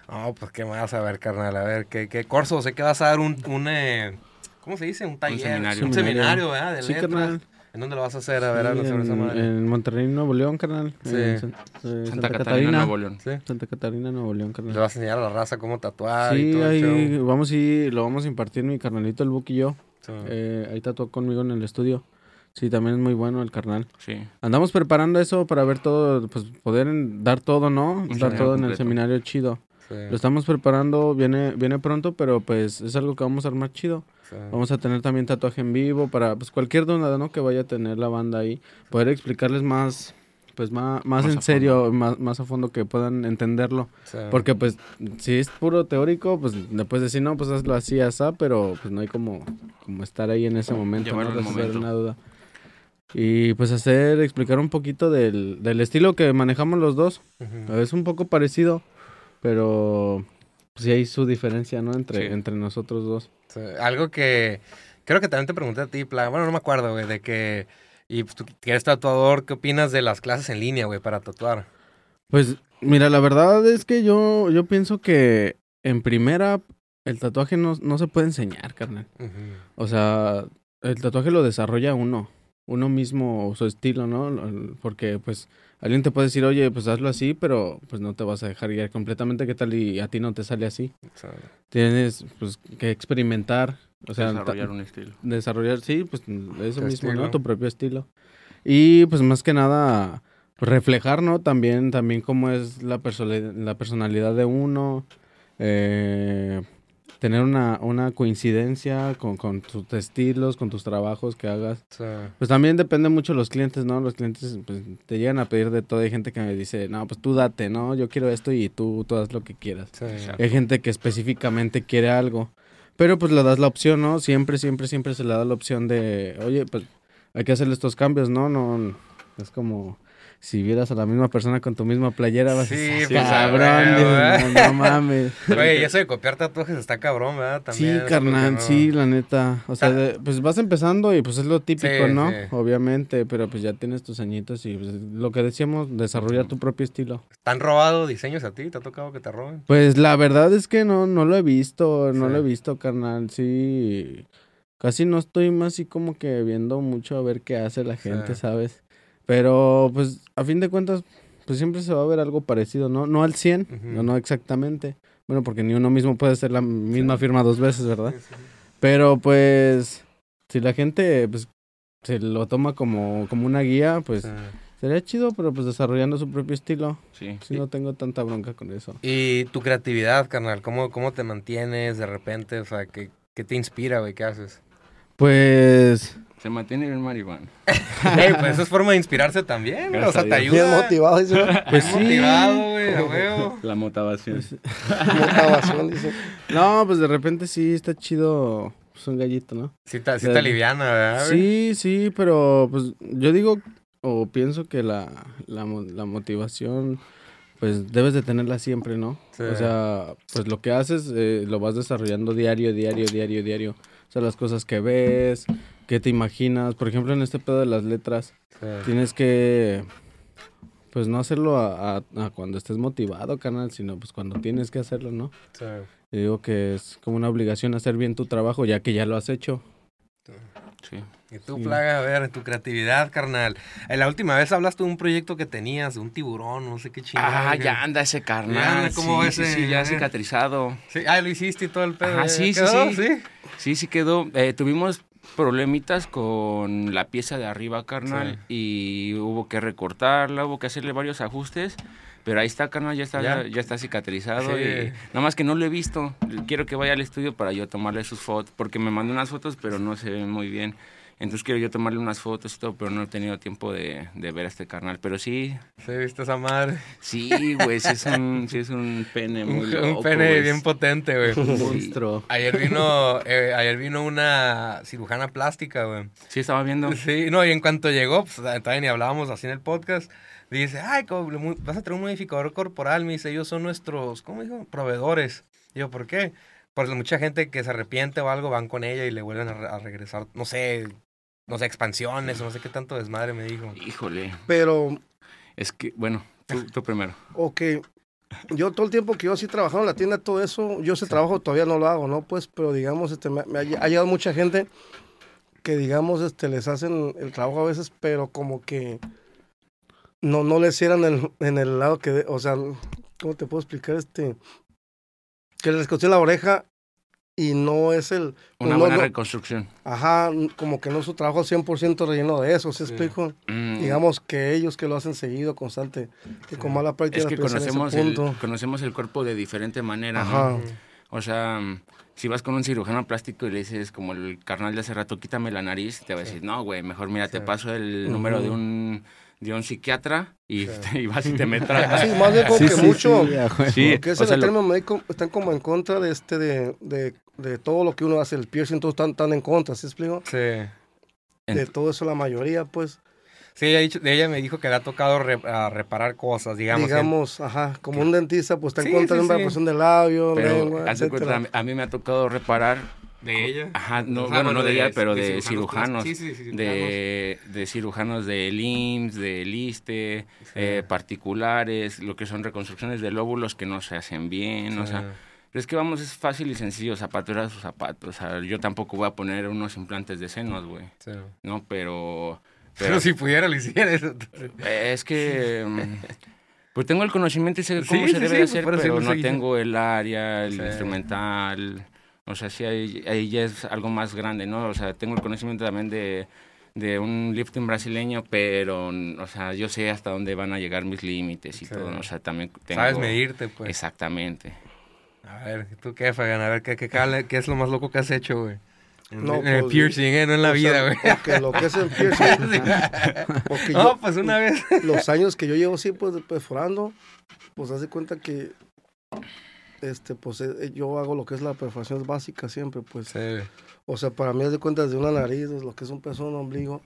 No, pues qué más, a ver, carnal, a ver, ¿qué, qué curso? Sé que vas a dar un, un eh, ¿cómo se dice? Un taller. seminario. Un seminario, ¿verdad? De Sí, letras. carnal. ¿En dónde lo vas a hacer? A ver, Sí, sobre esa en, madre. en Monterrey, Nuevo León, carnal. Sí. En San- eh, Santa, Catarina, Nuevo León. Sí. Santa Catarina, Nuevo León, Le carnal. vas a enseñar a la raza cómo tatuar y Sí, todo el ahí show. vamos ir, lo vamos a impartir mi carnalito, el Buck y yo. Sí. Eh, ahí tatuó conmigo en el estudio. Sí, también es muy bueno el carnal. Sí. Andamos preparando eso para ver todo, pues poder en- dar todo, ¿no? dar seminario todo en el completo. seminario chido. Sí, Lo estamos preparando, viene viene pronto, pero pues es algo que vamos a armar chido. sí. Vamos a tener también tatuaje en vivo para pues cualquier duda, ¿no? Que vaya a tener la banda ahí, poder explicarles más pues más, más, Más en serio, más, más a fondo que puedan entenderlo. Sí. Porque pues si es puro teórico, pues puedes decir, no, pues hazlo así, asá, pero pues no hay como, como estar ahí en ese momento, ¿no? Llevarlo momento. una duda. Y pues hacer, explicar un poquito del, del estilo que manejamos los dos. Es un poco parecido, pero pues sí hay su diferencia, ¿no? Entre, Sí. entre nosotros dos. Sí, Algo que creo que también te pregunté a ti, Plaga. Bueno, no me acuerdo, güey, de que. Y pues, tú que eres tatuador, ¿qué opinas de las clases en línea, güey, para tatuar? Pues mira, la verdad es que yo, yo pienso que en primera el tatuaje no, no se puede enseñar, carnal. O sea, el tatuaje lo desarrolla uno, uno mismo, su estilo, ¿no? Porque pues alguien te puede decir, oye, pues hazlo así, pero pues no te vas a dejar guiar completamente, ¿qué tal? Y a ti no te sale así. O sea, Tienes pues que experimentar, o sea, desarrollar un estilo. desarrollar, sí, pues eso Tu mismo, estilo. ¿no? Tu propio estilo. Y pues más que nada reflejar, ¿no? También, también cómo es la, persona- la personalidad de uno, eh, tener una, una coincidencia con, con tus estilos, con tus trabajos que hagas. Pues también depende mucho de los clientes, ¿no? Los clientes pues, te llegan a pedir de todo. Hay gente que me dice, no, pues tú date, ¿no? Yo quiero esto y tú, tú haz lo que quieras. sí. Hay gente que específicamente quiere algo. Pero pues le das la opción, ¿no? Siempre, siempre, siempre se le da la opción de, oye, pues hay que hacerle estos cambios, ¿no? No, es como si vieras a la misma persona con tu misma playera, vas Sí, a decir, pues, cabrón, dices, güey. no, no mames. Güey, eso de copiar tatuajes está cabrón, ¿verdad? También, Sí, carnal, no- sí, la neta. O sea, de- pues vas empezando y pues es lo típico, Sí, ¿no? sí. Obviamente, pero pues ya tienes tus añitos y pues, lo que decíamos, desarrollar tu propio estilo. ¿Te han robado diseños a ti? ¿Te ha tocado que te roben? Pues la verdad es que no, no lo he visto, no lo he visto, carnal, sí. Casi no estoy más así como que viendo mucho a ver qué hace la gente, Sí. ¿sabes? Pero pues a fin de cuentas, pues siempre se va a ver algo parecido, ¿no? No al 100, Ujú. no, no exactamente. Bueno, porque ni uno mismo puede hacer la misma firma dos veces, ¿verdad? Pero pues, si la gente pues, se lo toma como, como una guía, pues Sí. sería chido, pero pues desarrollando su propio estilo. Sí. Sí, no tengo tanta bronca con eso. Y tu creatividad, carnal, ¿cómo, cómo te mantienes de repente? O sea, ¿qué, qué te inspira, güey? ¿Qué haces? Pues, Se mantiene bien marihuana. Ey, pues eso es forma de inspirarse también, güey. O sea, te Gracias a Bien ayuda. motivado, dice. ¿no? pues Bien sí. motivado, güey, a huevo. La motivación. Motivación, dice. No, pues de repente sí está chido. Es un gallito, ¿no? Sí te, sí te aliviana, ¿verdad, güey? Sí, sí, pero pues yo digo o pienso que la, la motivación pues debes de tenerla siempre, ¿no? Sí. O sea, pues lo que haces eh, lo vas desarrollando diario, diario, diario, diario. O sea, las cosas que ves, que te imaginas. Por ejemplo, en este pedo de las letras, Sí. tienes que pues no hacerlo a, a- a cuando estés motivado, canal, sino pues cuando tienes que hacerlo, ¿no? Sí. Yo digo que es como una obligación hacer bien tu trabajo ya que ya lo has hecho. Sí. Y tú, Sí. plaga, a ver, tu creatividad, carnal. Eh, La última vez hablaste de un proyecto que tenías, de un tiburón, no sé qué chingada. Ah, ya anda ese carnal. Ya anda, ¿cómo sí, sí, sí, ya cicatrizado. Sí, ah, lo hiciste y todo el pedo. ¿ya sí, sí, sí. Sí, sí quedó. Eh, tuvimos problemitas con la pieza de arriba, carnal, y hubo que recortarla, hubo que hacerle varios ajustes. Pero ahí está, carnal, ya está, Ya. ya, está cicatrizado. Sí. Y nada más que no lo he visto. Quiero que vaya al estudio para yo tomarle sus fotos, porque me mandó unas fotos, pero no se ven muy bien. Entonces quiero yo tomarle unas fotos y todo, pero no he tenido tiempo de, de ver a este carnal. Pero sí, Sí, viste esa madre. sí, güey, sí es un, sí es un pene muy Un, loco, un pene güey. bien potente, güey. Un monstruo. Ayer vino, eh, ayer vino una cirujana plástica, güey. Sí, estaba viendo. Sí, no, y en cuanto llegó, pues todavía ni hablábamos así en el podcast, dice, ay, vas a traer un modificador corporal, me dice, ellos son nuestros, ¿cómo dijo? Proveedores. Y yo, ¿por qué? Porque mucha gente que se arrepiente o algo van con ella y le vuelven a, re- a regresar, no sé, no sé, expansiones o no sé qué tanto desmadre me dijo. Híjole. Pero, Es que, bueno, tú, tú primero. ok. Yo todo el tiempo que yo sí trabajando en la tienda, todo eso, yo ese trabajo todavía no lo hago, ¿no? Pues, pero digamos, este, me, me ha, ha llegado mucha gente que, digamos, este, les hacen el trabajo a veces, pero como que no, no les cierran el, en el lado que, de- o sea, ¿cómo te puedo explicar? Este, que les costé la oreja y no es el, Una no, buena no, reconstrucción. ajá, como que no es su trabajo 100% relleno de eso, ¿sí Sí. explico? Mm, Digamos que ellos que lo hacen seguido, constante, que con mala práctica es que pues, conocemos el, conocemos el cuerpo de diferente manera. O sea, mm, si vas con un cirujano plástico y le dices, como el carnal de hace rato, quítame la nariz, te va a decir, no, güey, mejor mira, te paso el número de un, de un psiquiatra y, Sí. y vas y te metes a- Sí, más bien como Sí, que sí, mucho, sí, porque o ese sea, lo- término médico están como en contra de este, de, de, de todo lo que uno hace, el piercing, todos están, están en contra, ¿sí explico? Sí. De Ent- todo eso la mayoría, pues, Sí, ella, ella me dijo que le ha tocado re- a reparar cosas, digamos. que- digamos, ajá, como un dentista, pues está en contra sí, de una sí. operación de labio, pero lengua, haz de etcétera. cuenta, a mí me ha tocado reparar ¿De ella? Ajá, no, sea, bueno, no de ella, pero de de, cirujanos. Sí, sí, sí, cirujanos. de, de cirujanos del IMSS, del ISTE, eh, particulares, lo que son reconstrucciones de lóbulos que no se hacen bien, o sea, pero es que vamos, es fácil y sencillo, zapatura a sus zapatos, o sea, yo tampoco voy a poner unos implantes de senos, güey. ¿no? Pero, Pero pero si pudiera, lo hiciera eso. eh, es que, mm, pues tengo el conocimiento y sé cómo se debe de pues hacer, pero no tengo el área, el instrumental, o sea, sí, ahí, ahí ya es algo más grande, ¿no? O sea, tengo el conocimiento también de, de un lifting brasileño, pero, o sea, yo sé hasta dónde van a llegar mis límites y Sí. todo, ¿no? o sea, también tengo... Sabes medirte, pues. Exactamente. A ver, ¿tú qué, Fagan? A ver, ¿qué, qué, qué es lo más loco que has hecho, güey? En, No, en el pues, piercing, ¿eh? No en la vida, güey. Porque lo que es el piercing, porque No, yo, pues una vez. los años que yo llevo así, pues, perforando, pues, haz de cuenta que este, pues eh, yo hago lo que es la perforación básica siempre, pues. Sí. O sea, para mí es de cuenta desde una nariz, desde lo que es un pezón, un ombligo,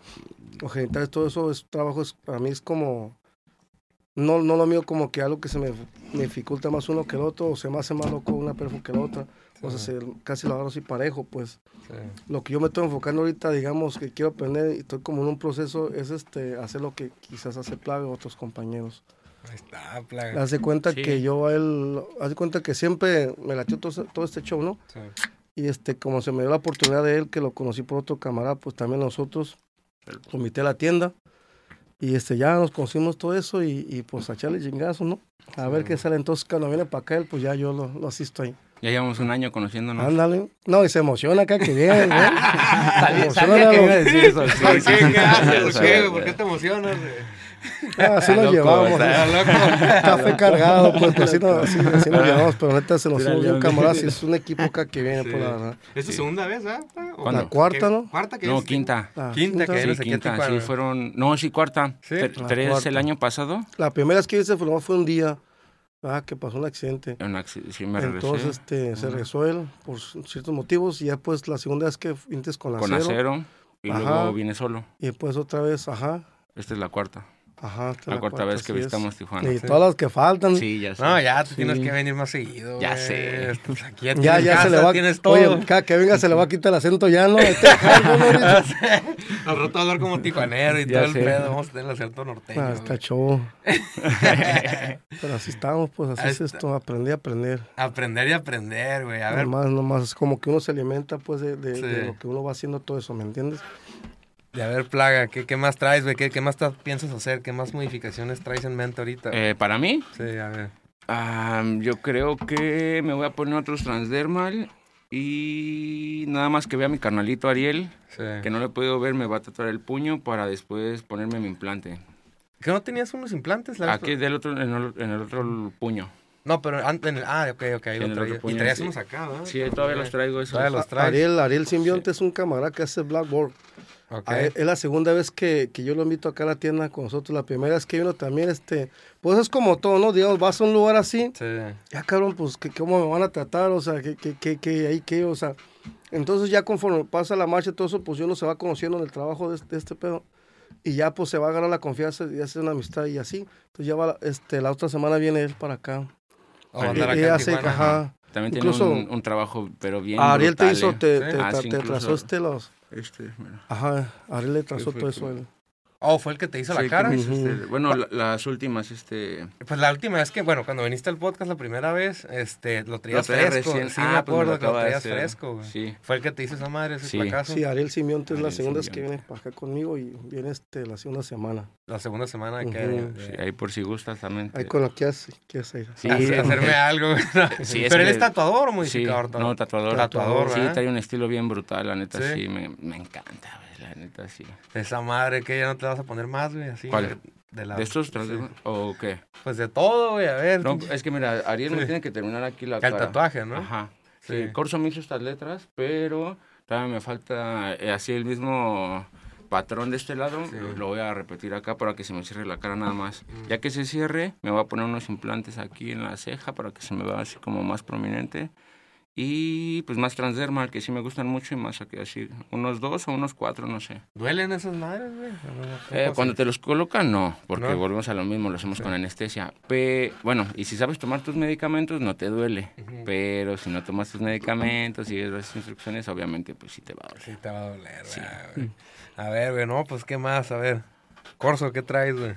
los genitales, todo eso es trabajo, es, para mí es como, no, no lo mío como que algo que se me, me dificulta más uno que el otro, o se me hace más loco una perfo que la otra. O sea, se- casi lo agarro así parejo, pues. sí. Lo que yo me estoy enfocando ahorita, digamos, que quiero aprender y estoy como en un proceso, es este, hacer lo que quizás hace Plaga otros compañeros. Está, plaga. Haz de cuenta Sí. que yo a él, haz de cuenta que siempre me latió todo, todo este show, ¿no? Sí. Y este, como se me dio la oportunidad de él, que lo conocí por otro camarada, pues también nosotros lo invité a la tienda. Y este, ya nos conocimos todo eso y, y pues a echarle chingazo, ¿no? A ver qué sale. Entonces, cuando viene para acá, él, pues ya yo lo, lo asisto ahí. Ya llevamos un año conociéndonos. Ándale. No, y se emociona acá que viene, ¿no? Sabía, Se sabía emociona, que iba a decir eso. sí, ¿Por sí, qué? sí. ¿Por qué te emocionas? güey? Ah, así nos Loco, llevamos. está ¿no? loco. Café cargado, pues, pues así, nos, así, así nos llevamos, pero neta se sube bien león. camaradas y es un equipo acá que viene, Sí. por la verdad. ¿Es tu segunda vez, ah? ¿O ¿Cuándo? La cuarta. ¿no? ¿Cuarta que No, es? quinta. Quinta, que Sí, quinta, sí, fueron... No, sí, cuarta. Sí. Tre- La Tres cuarta. el año pasado. La primera vez que hice fue, fue un día ah, que pasó un accidente. En acci- sí, me regresé. Entonces este, se regresó él por ciertos motivos y ya pues la segunda vez que vintes con con acero, acero. Y Ajá. luego vine solo. y después otra vez, ajá, Esta es la cuarta. Ajá. es La, cuarta vez que es. visitamos Tijuana. Y todas las que faltan. Sí, ya sé. No, ya tú Sí. tienes que venir más seguido. Ya sé. Pues aquí Ya, ya se casa, le va tienes todo. Oye, cada que venga se le va a quitar el acento ya, ¿no? Este, no. Nos rotó a hablar como tijuanero y Ya todo el pedo. Vamos a tener el acento norteño. Ah, está show. Pero así estamos, pues así es esto, aprender, aprender. Aprender y aprender, güey. A ver, Nomás, nomás, es como que uno se alimenta, pues, de, de- Sí. de lo que uno va haciendo todo eso, ¿me entiendes? Y a ver, Plaga, ¿qué, qué más traes, güey? ¿Qué, qué más piensas hacer? ¿Qué más modificaciones traes en mente ahorita? Eh, Para mí, sí, a ver. yo creo que me voy a poner otros transdermal. Y nada más que vea a mi carnalito Ariel, Sí. que no lo he podido ver, me va a tatuar el puño para después ponerme mi implante. ¿Que no tenías unos implantes? La Aquí del otro, en el, en el otro puño. No, pero antes en el... Ah, ok, ok, ahí lo traía. otro puño, Y traías sí. unos acá, ¿no? Sí, todavía los traigo esos. Todavía los traes. Ariel, Ariel Simbionte es un camarada que hace Blackboard. Ok. A él- Es la segunda vez que, que yo lo invito acá a la tienda con nosotros. La primera vez que vino también, este, pues es como todo, ¿no? Digamos, vas a un lugar así, Sí. ya cabrón, pues, que, ¿cómo me van a tratar? O sea, ¿qué, qué, qué, qué, ahí qué? O sea, entonces ya conforme pasa la marcha y todo eso, pues uno se va conociendo en el trabajo de, este- de este pedo. Y ya pues se va a ganar la confianza y hacer una amistad y así. Entonces ya va, la- este, la otra semana viene él para acá. O andar Y- acá y en hace, Tijuana. ajá. También Incluso- tiene un, un trabajo, pero bien Ariel te brutal, hizo, ¿eh? te, Sí. te, Ah, sí, te incluso- trazó este los... Este, mira. Ajá, Ariel le trazó todo eso. Oh, fue el que te hizo Sí, la que cara. me hizo este- bueno, la- las últimas, este... Pues la última vez que, bueno, cuando viniste al podcast la primera vez, este, lo traías fresco. recién. Sí, Ah, me pues me acuerdo lo que lo de traías fresco, güey. Sí. Fue el que te hizo esa madre, ese Sí. placazo. Sí, Ariel Simeonte es la segunda vez que viene para acá conmigo y viene este, la segunda semana. La segunda semana que... Ujú. de- Sí, ahí por si gustas también. Ahí con lo que hace, ¿qué hace? Sí, hacer- hacerme algo, güey. Sí, es Pero él que- es tatuador o Sí, modificador. no, tatuador. Tatuador, Sí, trae un estilo bien brutal, la neta, Sí. sí, me, me encanta, neta, sí. Esa madre que ya no te vas a poner más, güey, así. ¿Cuál? De, la- ¿De estos sí. tras- o qué? Pues de todo, güey, a ver. No, es que mira, Ariel me Sí. tiene que terminar aquí la el cara. tatuaje, ¿no? Ajá. Sí. Sí, Corso me hizo estas letras, pero todavía me falta eh, así el mismo patrón de este lado. Sí. Lo voy a repetir acá para que se me cierre la cara nada más. Mm. Ya que se cierre, me voy a poner unos implantes aquí en la ceja para que se me vea así como más prominente. Y pues más transdermal, que sí me gustan mucho y más aquí así, unos dos o unos cuatro, no sé. ¿Duelen esas madres, güey? Eh, cuando te los colocan, no, porque No. volvemos a lo mismo, lo hacemos con anestesia. Pe bueno, y si sabes tomar tus medicamentos, no te duele. Pero si no tomas tus medicamentos y las instrucciones, obviamente, pues sí te va a doler. Sí te va a doler, Sí. güey. A ver, güey, no, pues, ¿qué más? A ver. Corso, ¿qué traes, güey?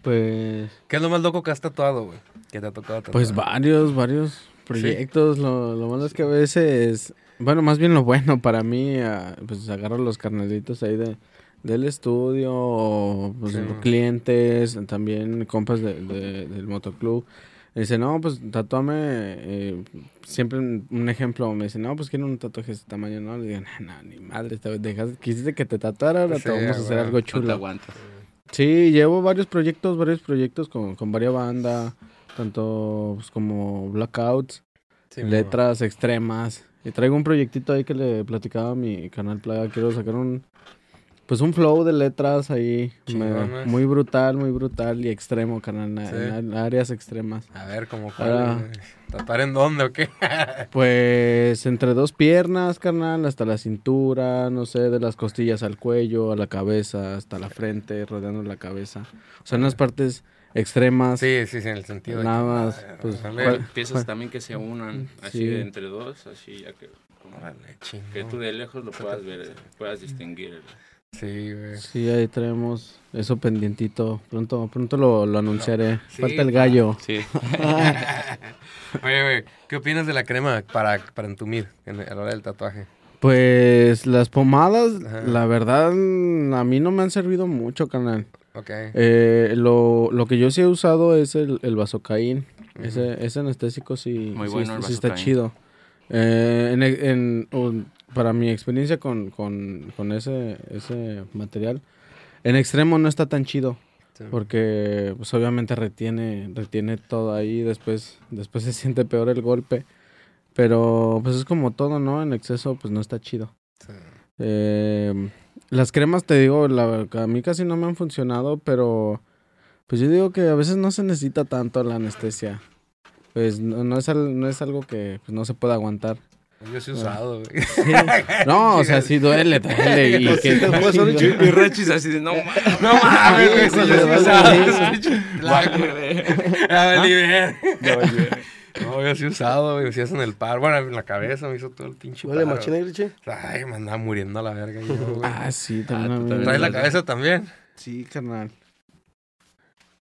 Pues, ¿Qué es lo más loco que has tatuado, güey? Que te ha tocado tatuar. pues varios, varios proyectos. Lo, lo malo es que a veces, bueno, más bien lo bueno para mí, ah, pues agarro los carnalitos ahí de, del estudio, o pues, Sí. clientes, también compas de, de- del motoclub. Me dice, no, pues tatúame, eh, siempre un, ejemplo, me dice, no, pues quiero un tatuaje de este tamaño, ¿no? Le digo, no, no, ni madre, te dejas, quisiste que te tatuara, ahora Sí, te vamos a hacer algo No te chulo. aguantas. Sí, llevo varios proyectos, varios proyectos con, con varias bandas, tanto pues, como Blackouts, Sí, letras extremas. Y traigo un proyectito ahí que le platicaba a mi canal Plaga. Quiero sacar un pues un flow de letras ahí. me- muy brutal, muy brutal y extremo, carnal. en- Sí. En áreas extremas. A ver, como Ahora- cuál? ¿Tatuar en dónde o qué? Pues entre dos piernas, carnal, hasta la cintura, no sé, de las costillas al cuello, a la cabeza, hasta la frente, rodeando la cabeza. O sea, unas partes extremas. sí, sí, sí, en el sentido de Nada que- más, Ay, pues, órale, ¿cuál- Piezas también que se unan, así Sí. de entre dos, así ya que, chingón. que tú de lejos lo puedas ver, puedas distinguir. Sí, güey. Sí, ahí tenemos eso pendientito. Pronto, pronto lo, lo anunciaré. Sí, Falta el pa. gallo. Sí. Oye, güey, ¿qué opinas de la crema para, para entumir en, a la hora del tatuaje? Pues las pomadas, Ajá. la verdad, a mí no me han servido mucho, canal. Ok. Eh, lo, lo que yo sí he usado es el, el vasocaín. Ese, ese anestésico sí, Muy sí- bueno el sí está chido. Eh, en, en- un- para mi experiencia con, con, con ese, ese material, en extremo no está tan chido. Sí. Porque pues obviamente retiene, retiene todo ahí, después, después se siente peor el golpe. Pero pues es como todo, ¿no? En exceso pues no está chido. Sí. Eh, las cremas, te digo, la, a mí casi no me han funcionado, pero pues yo digo que a veces no se necesita tanto la anestesia. Pues no, no es, al- no es algo que pues, no se puede aguantar. Yo sí he usado, güey. No, o sea, sí duele, duele. Y que, Pues, así de, no mames. No mames, güey, sí, yo sí he Vale, usado. vale. Ya valí ver. No, yo sí he usado, güey. Sí hacen el par. Bueno, en la cabeza me hizo todo el pinche Huele paro. machina, Richie. Ay, me andaba muriendo a la verga yo, güey. Ah, sí, Ah, también. a tú mí también me- ¿Traes la cabeza también? Sí, carnal.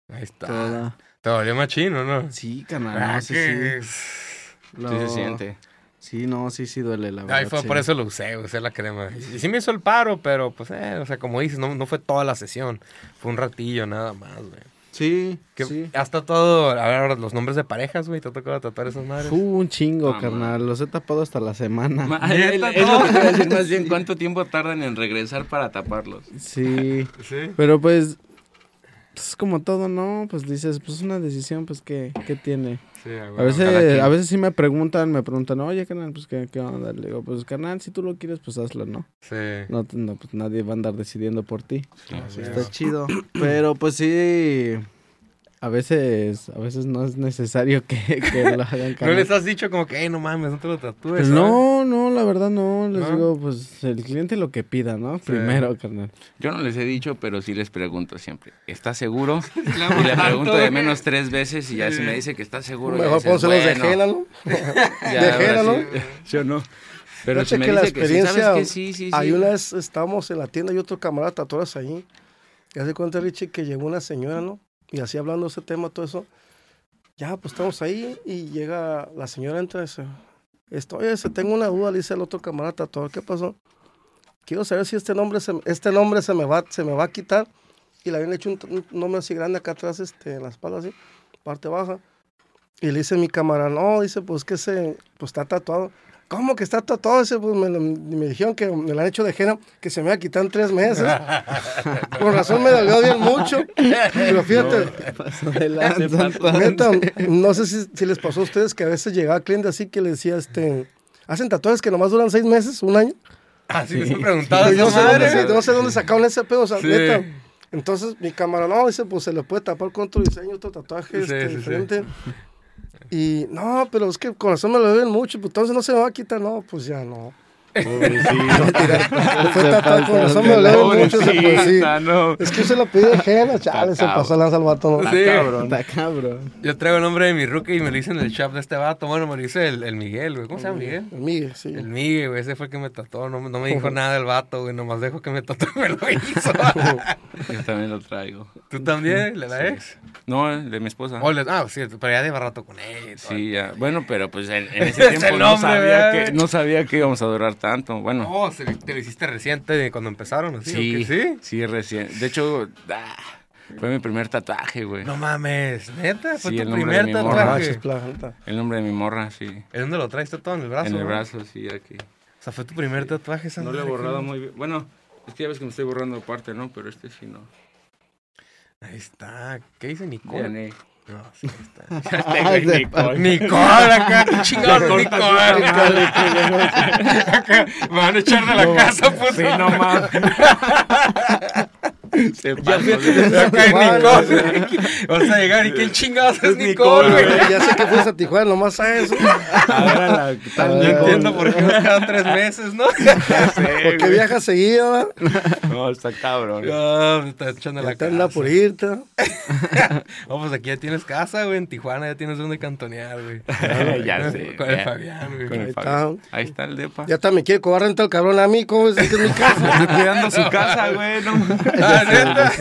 Ahí está. Toda. ¿Te dolió machino, no? Sí, carnal. Ah, no, sí, sí. Sí se siente. Sí, no, sí, sí duele, la verdad. Ay, fue sí. por eso lo usé, usé la crema. Y sí me hizo el paro, pero pues, eh, o sea, como dices, no, no fue toda la sesión. Fue un ratillo nada más, güey. Sí, Que sí. Has tatuado, a ver, los nombres de parejas, güey. ¿Te ha tocado tatuar esas madres? Fu, un chingo, Ah, carnal. Los he tapado hasta la semana. Ma- Es lo que te iba a decir más bien, ¿cuánto tiempo tardan en regresar para taparlos? Sí. Sí. Pero pues, es como todo, ¿no? Pues dices, pues una decisión, pues, ¿qué, qué tiene? Sí, A veces, a veces sí me preguntan, me preguntan, oye, carnal, pues, ¿qué, qué onda? Le digo, pues, carnal, si tú lo quieres, pues, hazlo, ¿no? Sí. No, te- no, pues, nadie va a andar decidiendo por ti. Sí. Está chido. Pero, pues, sí, a veces, a veces no es necesario que, que lo hagan, ¿No les has dicho como que, "Ey, no mames, no te lo tatúes? Pues ¿sabes? no, no, la verdad no. Les ¿No? digo, pues el cliente lo que pida, ¿no? Primero, carnal. Yo no les he dicho, pero sí les pregunto siempre, ¿estás seguro? Y le pregunto de menos tres veces y ya si me dice que está seguro, Mejor pónselos de bueno, de ahora henna, ¿no? sí, ¿sí o no? Pero si Fíjate me que la dice que sí, experiencia, ¿sabes qué? Sí, sí, sí. Hay una vez estábamos en la tienda y otro camarada tatuadas ahí. Y hace cuenta, Richie, que llegó una señora, ¿no? Y así hablando de ese tema, todo eso. Ya, pues estamos ahí y llega la señora, entra y dice, esto, oye, tengo una duda, le dice el otro camarada tatuador, ¿qué pasó? Quiero saber si este nombre se, este nombre se me va, se me va a quitar. Y le habían hecho un, un nombre así grande acá atrás, este, en la espalda así, parte baja. Y le dice mi camarada, no, dice, pues que se, pues está tatuado. ¿Cómo que está tatuado? Dice, pues me, lo- me dijeron que me lo han hecho de henna, que se me va a quitar en tres meses. Por razón me dolió bien mucho. Pero fíjate, Pasó de lanza. neta, no sé si, si les pasó a ustedes que a veces llegaba cliente así que le decía, este, hacen tatuajes que nomás duran seis meses, un año. Ah, sí, me Pero yo no sé, dónde, no sé dónde sacaron ese pedo, o sea, Sí. neta. Entonces mi cámara, no, dice, pues se le puede tapar con otro diseño, otro tatuaje Sí, este, sí, sí. diferente. Y no, pero es que con razón me lo ven mucho, pues entonces no se me va a quitar, no, pues ya no. Fue tatuado con razón me lo ven mucho, ese, pues sí. Pobrecita, no. Es que se lo pide ajena, chale, se pasó lanza al vato. Está cabrón. Yo traigo el nombre de mi rookie y me lo hice en el shop de este vato. Bueno, me lo hice el, el Miguel, güey. ¿Cómo se llama Miguel? El Miguel, sí. El Miguel, güey. Ese fue el que me tatuó. No, no me dijo nada del vato, güey. Nomás dejó que me tatuó y me lo hizo. Yo también lo traigo. ¿Tú también? ¿Le la ex? No, de mi esposa. Oh, le- ah, sí, pero ya lleva rato con él. Sí, ya. Bueno, pero pues en, en Es ese el tiempo no, sabía que, no sabía que íbamos a durar tanto. Bueno, Oh, se- te lo hiciste reciente de cuando empezaron, ¿así? sí, sí, ¿Sí? recién. De hecho, ah, fue mi primer tatuaje, güey. No mames, neta, fue Sí, tu primer de mi No morra. tatuaje. neta. El nombre de mi morra, sí. ¿En dónde lo traes todo? ¿En el brazo? en el brazo, sí, aquí. O sea, fue tu primer tatuaje, esa No lo he borrado muy bien. Bueno, es que ya ves que me estoy borrando parte, ¿no? Pero este sí no. Ahí está. ¿Qué dice Nicole? Gané. No, sí, está. Este Nicole. Nicole acá, su Nicole. Acá, Me van a echar de la No, casa, puto. Sí, no mames. Se de- Acá, Tijuana, Nicole. Vas a llegar y quién chingados es Nicole, güey. Ya sé que fuiste a Tijuana, nomás a eso. Ahora la Yo entiendo por qué vas cada tres meses, ¿no? Ya sé, Porque viajas seguido. No, está cabrón. No, me está echando la Ya casa. por irte. ¿no? Pues aquí ya tienes casa, güey. En Tijuana ya tienes donde cantonear, güey. ya sé. Con el ya. Fabián, güey. Con el Ahí Fabián. está. Ahí está el depa. Ya está, me quiere cobrar renta el cabrón a mí, ¿cómo es que es mi casa? Estoy cuidando su casa, güey. No. ¿Neta?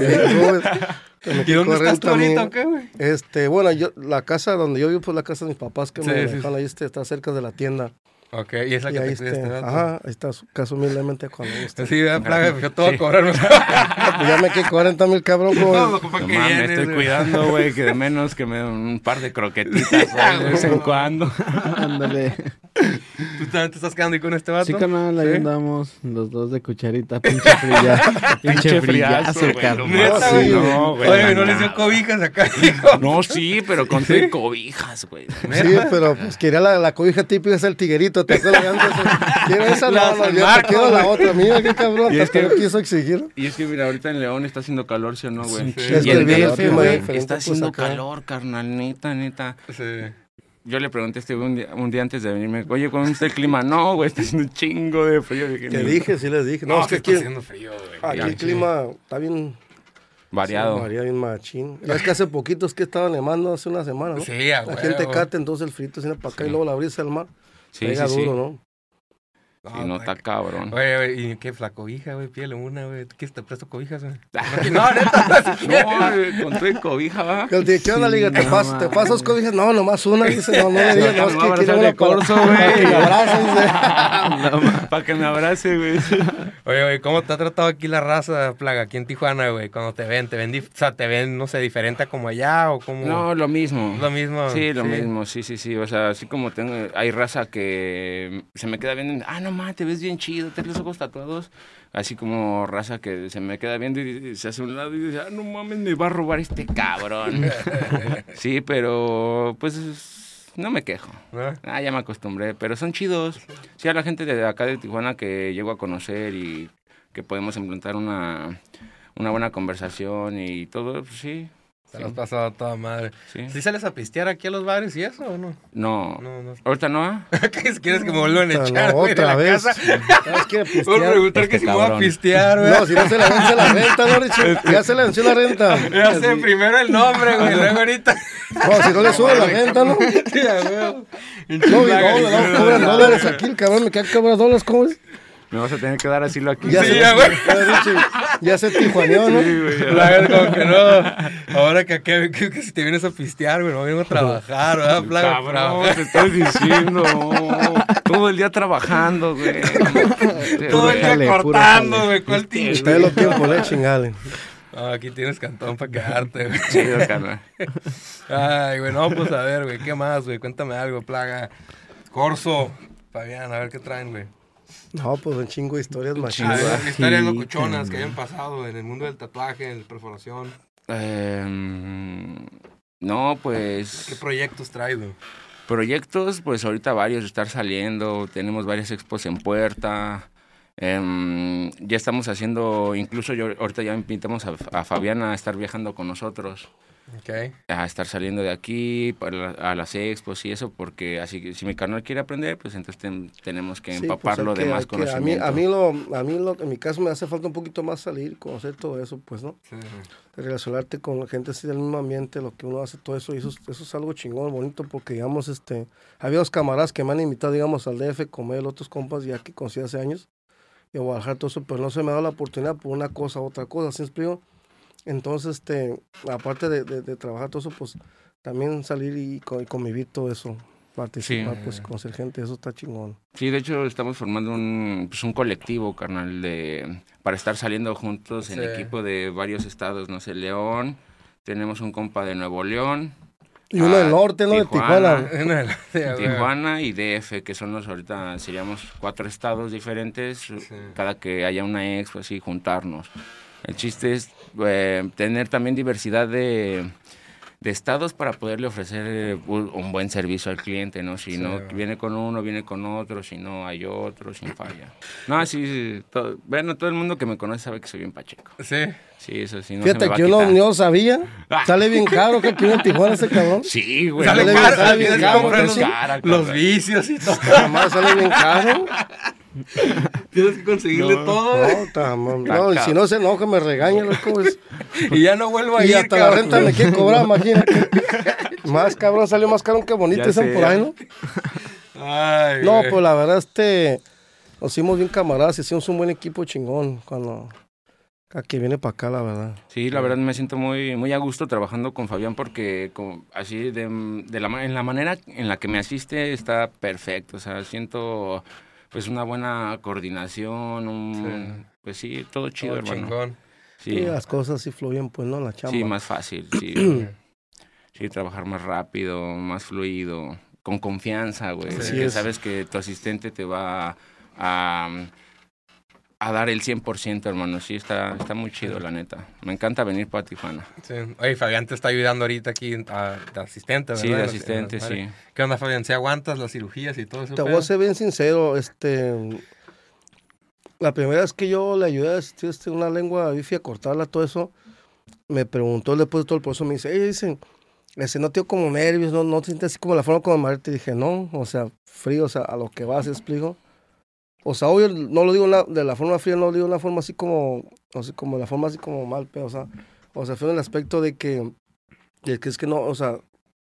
Me ¿Y dónde estás tú ahorita o qué, güey? Este, bueno, yo, la casa donde yo vivo, pues la casa de mis papás que Sí, me sí, dejaron ahí, este, está cerca de la tienda. Ok, y es la Y que ahí, te este, este vato. ajá, ahí está casa humildemente cuando guste. Sí, da plaga, yo te voy a cobrar. Pues ya me a mí el cabrón, No, ¿para No qué mames, vienes, estoy güey? cuidando, güey, que de menos que me den un par de croquetitas güey, de vez en cuando. Ándale. ¿Tú también te estás quedando ahí con este vato? Sí, canal, ahí ¿Sí? andamos. Los dos de cucharita, pinche frillazo. pinche frillazo, güey, no Neta, güey. sí, no, güey, Oye, no les dio cobijas acá, hijo. No, sí, pero con tres cobijas, güey. Sí, pero pues quería la, la cobija típica, es el tiguerito, ¿te acuerdas? antes? Quiero esa, La no, yo te quiero la otra. Mira qué cabrón, Y es que- no quiso exigir. Y es que, mira, ahorita en León está haciendo calor, ¿sí o no, güey? Sí. Es Y que el el DF, güey, está haciendo calor, carnal, neta, neta. Sí. Yo le pregunté a este güey un día, un día antes de venirme, oye, ¿cómo está el clima? No, güey, está haciendo un chingo de frío. Dije, Te "Ni- dije, sí les dije. No, No, es que sí está aquí, haciendo frío, güey. aquí Ya, el sí. clima está bien Variado. sí, varía bien machín. Ya es que hace poquito es que estaba nevando hace una semana, ¿no? Sí, a La gente huevo. cate, entonces el frito viene para acá y luego la brisa del mar. Sí, pega sí, sí. duro, ¿no? Sí, no está cabrón. Oye, güey, ¿y qué? ¿La cobija, güey? Pídele una, güey. ¿Qué te presto cobijas, güey? No, neta, si. No, güey, con tu cobija, va. Que el tío, ¿Qué onda, liga? ¿Te, no paso, ¿Te paso dos cobijas? No, nomás una. Dice, no, no le digas, no, es que abrazar una de corso, para, para que güey. me abrace, dice. Para que me abrace, güey. Oye, güey, ¿cómo te ha tratado aquí la raza, plaga, aquí en Tijuana, güey? Cuando te ven, ¿te ven, o sea, te ven, no sé, diferente a como allá o como...? No, lo mismo. Lo mismo. Sí, lo mismo, sí, sí, sí. O sea, así como tengo, hay raza que se me queda viendo, ah, no mames, te ves bien chido, tienes los ojos tatuados. Así como raza que se me queda viendo y se hace a un lado y dice, ah, no mames, me va a robar este cabrón. sí, pero pues no me quejo. ¿No? Ah, ya me acostumbré, pero son chidos. Sí, a la gente de acá de Tijuana que llego a conocer y que podemos implantar una, una buena conversación y todo, pues sí. Te sí, lo has pasado a toda madre. sí. ¿Sí sales a pistear aquí a los bares y eso o no? No, No, no. ahorita no, ¿ah? ¿Quieres quieres que me vuelvan a echar, otra la vez. ¿Sabes qué? Voy a Pistear. preguntar Este que si me voy a pistear, güey. No, si no se le vence la renta, ¿no, Richie? Ya se le venció la renta. Ya sé, primero el nombre, güey, luego ahorita. No, si no le sube la renta, ¿no? Sí. No, y no, dólares aquí, el cabrón me queda cobrar dólares, ¿cómo es? Me vas a tener que dar asilo aquí. Ya Sí, se, ya, güey. ya, Richie, ya se tijuaneó, ¿no? Sí, güey, ya. La verdad, como que no. Ahora que, que, que, que si te vienes a pistear, güey, no vengo a trabajar, ¿verdad? Plaga? Cabrón, Trabajar. te estoy diciendo. Todo el día trabajando, güey. Todo el día cortando, güey, ¿cuál tinche? Usted lo tiempo, le chingale. No, aquí tienes cantón para quedarte, güey. Chido, carnal. Ay, güey, no, pues a ver, güey, ¿qué más, güey? Cuéntame algo, plaga. Corso, Fabián, a ver qué traen, güey. No, pues un chingo de historias ver, historias sí, locochonas que hayan pasado en el mundo del tatuaje, de perforación. Em, no, ¿Qué pues proyectos traes, güey? proyectos, pues ahorita varios estar saliendo. Tenemos varias expos en puerta. Em, ya estamos haciendo, incluso yo ahorita ya invitamos a, a Fabiana a estar viajando con nosotros. Ok. a estar saliendo de aquí para la- a las expos y eso, porque así que si mi carnal quiere aprender, pues entonces ten- tenemos que Sí, pues, empaparlo hay que- de más que- a mí, conocimiento. a mí, lo, a mí lo, en mi caso me hace falta un poquito más salir, conocer todo eso, pues, ¿no? Sí, relacionarte con la gente así del mismo ambiente, lo que uno hace, todo eso, y eso, es- eso es algo chingón, bonito, porque, digamos, este, había dos camaradas que me han invitado, digamos, al DF, él, otros compas, ya que conocí hace años, y a Guadalajara, todo eso, pero no se me ha dado la oportunidad por una cosa, otra cosa, ¿sí me explico? Entonces, este, aparte de, de- de trabajar todo eso, pues, también salir y, y convivir todo eso, participar, Sí. pues, conocer gente, eso está chingón. Sí, de hecho estamos formando un, pues, un colectivo, carnal, de, para estar saliendo juntos en equipo de varios estados, no sé, León, tenemos un compa de Nuevo León, Y uno Ah, del norte, ¿no? De Tijuana. Tijuana. Sí, a huevo. Tijuana y DF, que son los ahorita, seríamos cuatro estados diferentes, cada que haya una expo, así, juntarnos. El chiste es eh, tener también diversidad de, de estados para poderle ofrecer eh, un buen servicio al cliente, ¿no? Si Sí, no viene con uno, viene con otro, si no hay otro, sin falla. No, así, todo, bueno, todo el mundo que me conoce sabe que soy bien pacheco. Sí. Sí, eso sí, no se me Fíjate va a que uno no sabía. Sale bien caro que aquí en Tijuana ese cabrón. Sí, güey. Sale Sale caro, bien- sale bien tienes que caro, comprar los, sí. Cara, los vicios y todo. Jamás sale bien caro. Tienes que conseguirle No. todo. No, ta- no, y si no se enoja, me regaña, loco. es- Y ya no vuelvo a Y ir, hasta la cabrón. renta me quiere cobrar, imagínate. Más cabrón, salió más caro que bonito ese por ahí, ¿no? Ay, No, güey. pues la verdad, este. Nos hicimos bien camaradas, hicimos un buen equipo chingón cuando. A que viene para acá, la verdad. Sí, la verdad me siento muy, muy a gusto trabajando con Fabián porque como, así de, de la, en la manera en la que me asiste está perfecto. O sea, siento pues una buena coordinación, un, pues sí, todo chido, Todo hermano. chingón. Sí, Y las cosas sí fluyen, pues, ¿no? La chamba. sí, más fácil, sí. sí, trabajar más rápido, más fluido, con confianza, güey. Así que es. sabes que tu asistente te va a, a dar el 100%, hermano. Sí, está, está muy chido, la neta. Me encanta venir para Tijuana. Sí. Oye, Fabián te está ayudando ahorita aquí a- de asistente, ¿verdad? Sí, de asistente, sí. ¿Qué onda, Fabián? ¿Si aguantas las cirugías y todo eso? Te voy a ser bien sincero, este. La primera vez que yo le ayudé a asistir este, una lengua bifi a cortarla, todo eso, me preguntó después de todo el proceso, me dice, ella dice, ese no tengo como nervios, no, no te sientes así como la forma como me te dije, no, o sea, frío, o sea, a lo que vas, explico. O sea, obvio, no lo digo la- de la forma fría, no lo digo de la forma así como, así como la forma así como mal, pero, o sea, o sea, fue en el aspecto de que, de que es que no, o sea,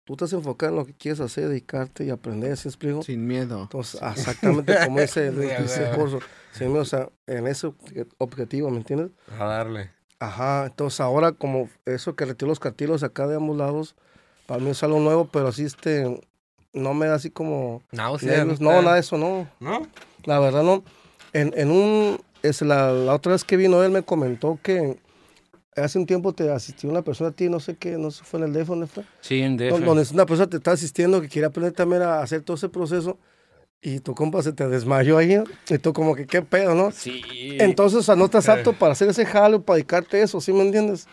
tú estás enfocado en lo que quieres hacer, dedicarte y aprender, ¿sí explico? Sin miedo. Entonces, exactamente como dice el curso. Sí, o sea, en ese obje- objetivo, ¿me entiendes? A darle. Ajá, entonces ahora como eso que retiró los cartilos acá de ambos lados, para mí es algo nuevo, pero así este, no me da así como Náuseas. nervios. No, nada de eso, no. ¿No? La verdad no. En, en un, es la, la otra vez que vino él me comentó que hace un tiempo te asistió una persona a ti, no sé qué, no sé, fue en el DF, ¿dónde fue? Sí, en. Don- donde una persona te está asistiendo que quiere aprender también a hacer todo ese proceso y tu compa se te desmayó ahí ¿no? y tú como que qué pedo, ¿no? Sí. Entonces, o sea, no estás apto para hacer ese jalo, para dedicarte a eso, ¿sí me entiendes?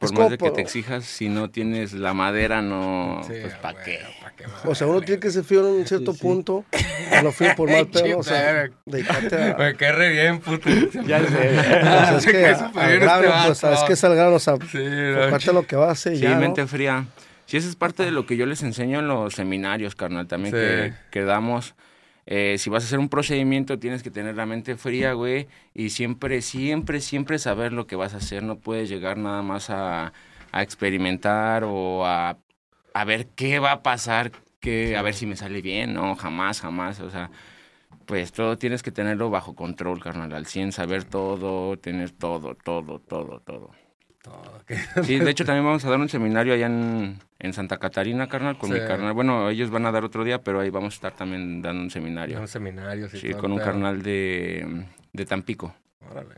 Por es más de que te exijas, si no tienes la madera, no, Sí, pues ¿para qué? ¿pa' qué O sea, uno tiene que ser frío en un cierto punto, no frío por mal pedo, ¿no? o sea, dedicarte a... Me cae re bien, puto. Ya o sé. sea, es que al grano, pues, que es al grano, o sea, Sí, no, lo que vas a hacer Sí, ya, ¿no? mente fría. Sí, eso es parte de lo que yo les enseño en los seminarios, carnal, también Sí. que, que damos. Eh, si vas a hacer un procedimiento, tienes que tener la mente fría, güey, y siempre, siempre, siempre saber lo que vas a hacer. No puedes llegar nada más a, experimentar o a, a ver qué va a pasar, que, a ver si me sale bien. No, jamás, jamás. O sea, pues todo tienes que tenerlo bajo control, carnal, al 100, saber todo, tener todo, todo, todo, todo. Todo, Sí, de hecho también vamos a dar un seminario allá en, en Santa Catarina, carnal, con Sí. mi carnal. Bueno, ellos van a dar otro día, pero ahí vamos a estar también dando un seminario. Un seminario, sí. Sí, con un carnal de, de Tampico. Órale.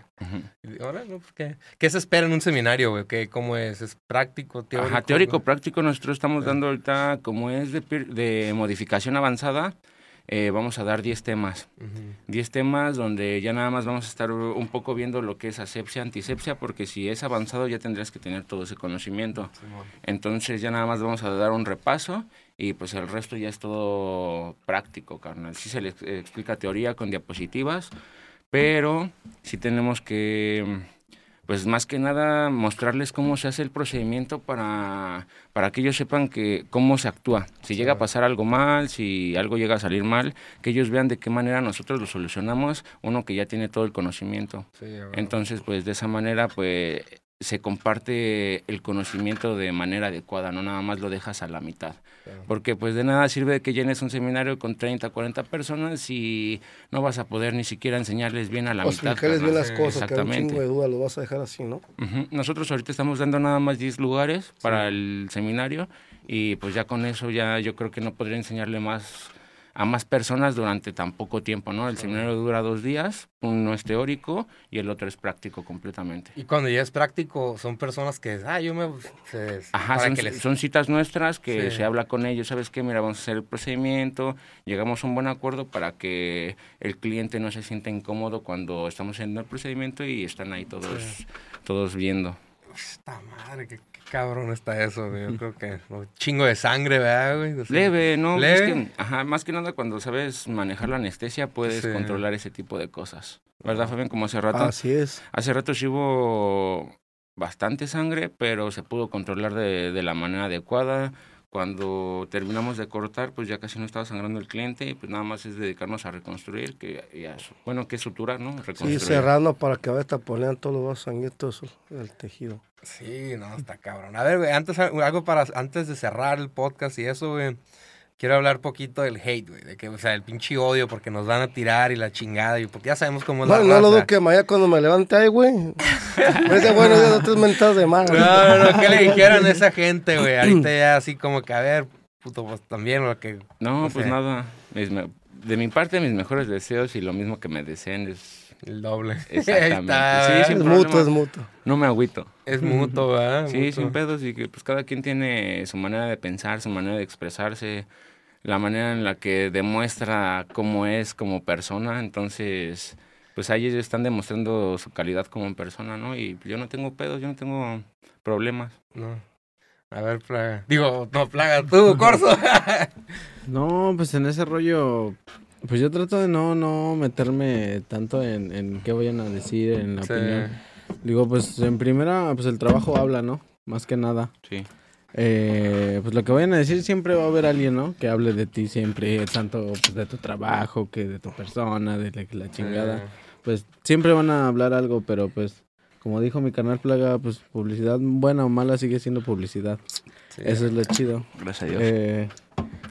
Pues, ¿qué, ¿Qué se espera en un seminario, güey? ¿Qué, ¿Cómo es? ¿Es práctico, teórico? Ajá, teórico, práctico, nosotros estamos dando ahorita, como es de, de modificación avanzada, eh, vamos a dar 10 temas. Ujú. 10 temas donde ya nada más vamos a estar un poco viendo lo que es asepsia, antisepsia, porque si es avanzado ya tendrías que tener todo ese conocimiento. Entonces ya nada más vamos a dar un repaso y pues el resto ya es todo práctico, carnal. Sí se les explica teoría con diapositivas, pero sí tenemos que, pues más que nada, mostrarles cómo se hace el procedimiento para, para que ellos sepan que cómo se actúa. Si llega a pasar algo mal, si algo llega a salir mal, que ellos vean de qué manera nosotros lo solucionamos, uno que ya tiene todo el conocimiento. Sí. Entonces, pues de esa manera, pues se comparte el conocimiento de manera adecuada, no nada más lo dejas a la mitad. Claro. Porque pues de nada sirve que llenes un seminario con 30, 40 personas si no vas a poder ni siquiera enseñarles bien a la O mitad. explicarles bien las cosas, que hay un Exactamente. chingo de dudas, lo vas a dejar así, ¿no? Nosotros ahorita estamos dando nada más 10 lugares para el seminario y pues ya con eso ya yo creo que no podría enseñarle más a más personas durante tan poco tiempo, ¿no? El seminario dura dos días, uno es teórico y el otro es práctico completamente. Y cuando ya es práctico, son personas que, ah, yo me... se- Ajá, son, que les- son citas nuestras que Sí. se habla con ellos, ¿sabes qué? Mira, vamos a hacer el procedimiento, llegamos a un buen acuerdo para que el cliente no se sienta incómodo cuando estamos haciendo el procedimiento y están ahí todos, todos viendo. Esta madre, qué, qué cabrón está eso, güey. Yo creo que un chingo de sangre, ¿verdad, güey? O sea, Leve, ¿no? Leve. Es que, ajá, más que nada cuando sabes manejar la anestesia puedes Sí. controlar ese tipo de cosas. ¿Verdad, Fabián? Como hace rato. Así es. Hace rato sí hubo bastante sangre, pero se pudo controlar de, de la manera adecuada. Cuando terminamos de cortar, pues ya casi no estaba sangrando el cliente y pues nada más es dedicarnos a reconstruir, que a bueno, que es suturar, ¿no? Sí, Reconstruir. cerrando para que vaya taponeando todos los vasos sanguitos del tejido. Sí, no, está cabrón. A ver, güey, antes, algo para, antes de cerrar el podcast y eso, güey. Quiero hablar poquito del hate, güey. De que, o sea, el pinche odio porque nos van a tirar y la chingada. Y porque ya sabemos cómo es No, la no lo raza. duque, Maya, cuando me levante ahí, güey. Me dice, bueno, ya no te mentadas de más. No, no, no, ¿qué le dijeron a esa gente, güey? Ahorita ya así como que, a ver, puto, pues también lo que... No, No pues sé. nada. De mi parte, mis mejores deseos y lo mismo que me deseen es... El doble. Exactamente. Es mutuo, es mutuo. No me agüito. Es mutuo, ¿verdad? Sí, Mutuo. sin pedos y que pues cada quien tiene su manera de pensar, su manera de expresarse, la manera en la que demuestra cómo es como persona, entonces pues ahí ellos están demostrando su calidad como persona, ¿no? Y yo no tengo pedos, yo no tengo problemas. No. A ver, plaga. Digo, no, plaga, tú, Corso. No, pues en ese rollo, pues yo trato de no, no meterme tanto en, en qué vayan a decir, en la Sí. opinión. Digo, pues en primera, pues el trabajo habla, ¿no? Más que nada. Sí. Eh, pues lo que vayan a decir siempre va a haber alguien, ¿no? Que hable de ti siempre, tanto pues, de tu trabajo, que de tu persona, de la, la chingada. Pues siempre van a hablar algo, pero pues como dijo mi canal Plaga, pues publicidad buena o mala sigue siendo publicidad. Sí. Eso es lo chido. Gracias a Dios. Eh,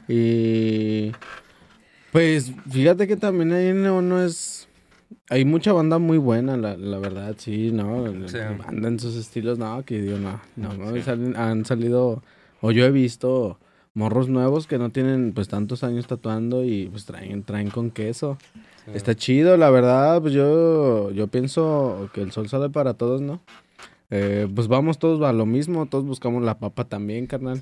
y pues fíjate que también ahí no, no es... Hay mucha banda muy buena, la, la verdad, sí, ¿no? Sí. Banda en sus estilos, no, que digo, no, no, no, Sí. salen- han salido, o yo he visto morros nuevos que no tienen pues tantos años tatuando y pues traen, traen con queso. Sí. Está chido, la verdad, pues yo, yo pienso que el sol sale para todos, ¿no? Eh, pues vamos todos a lo mismo, todos buscamos la papa también, carnal.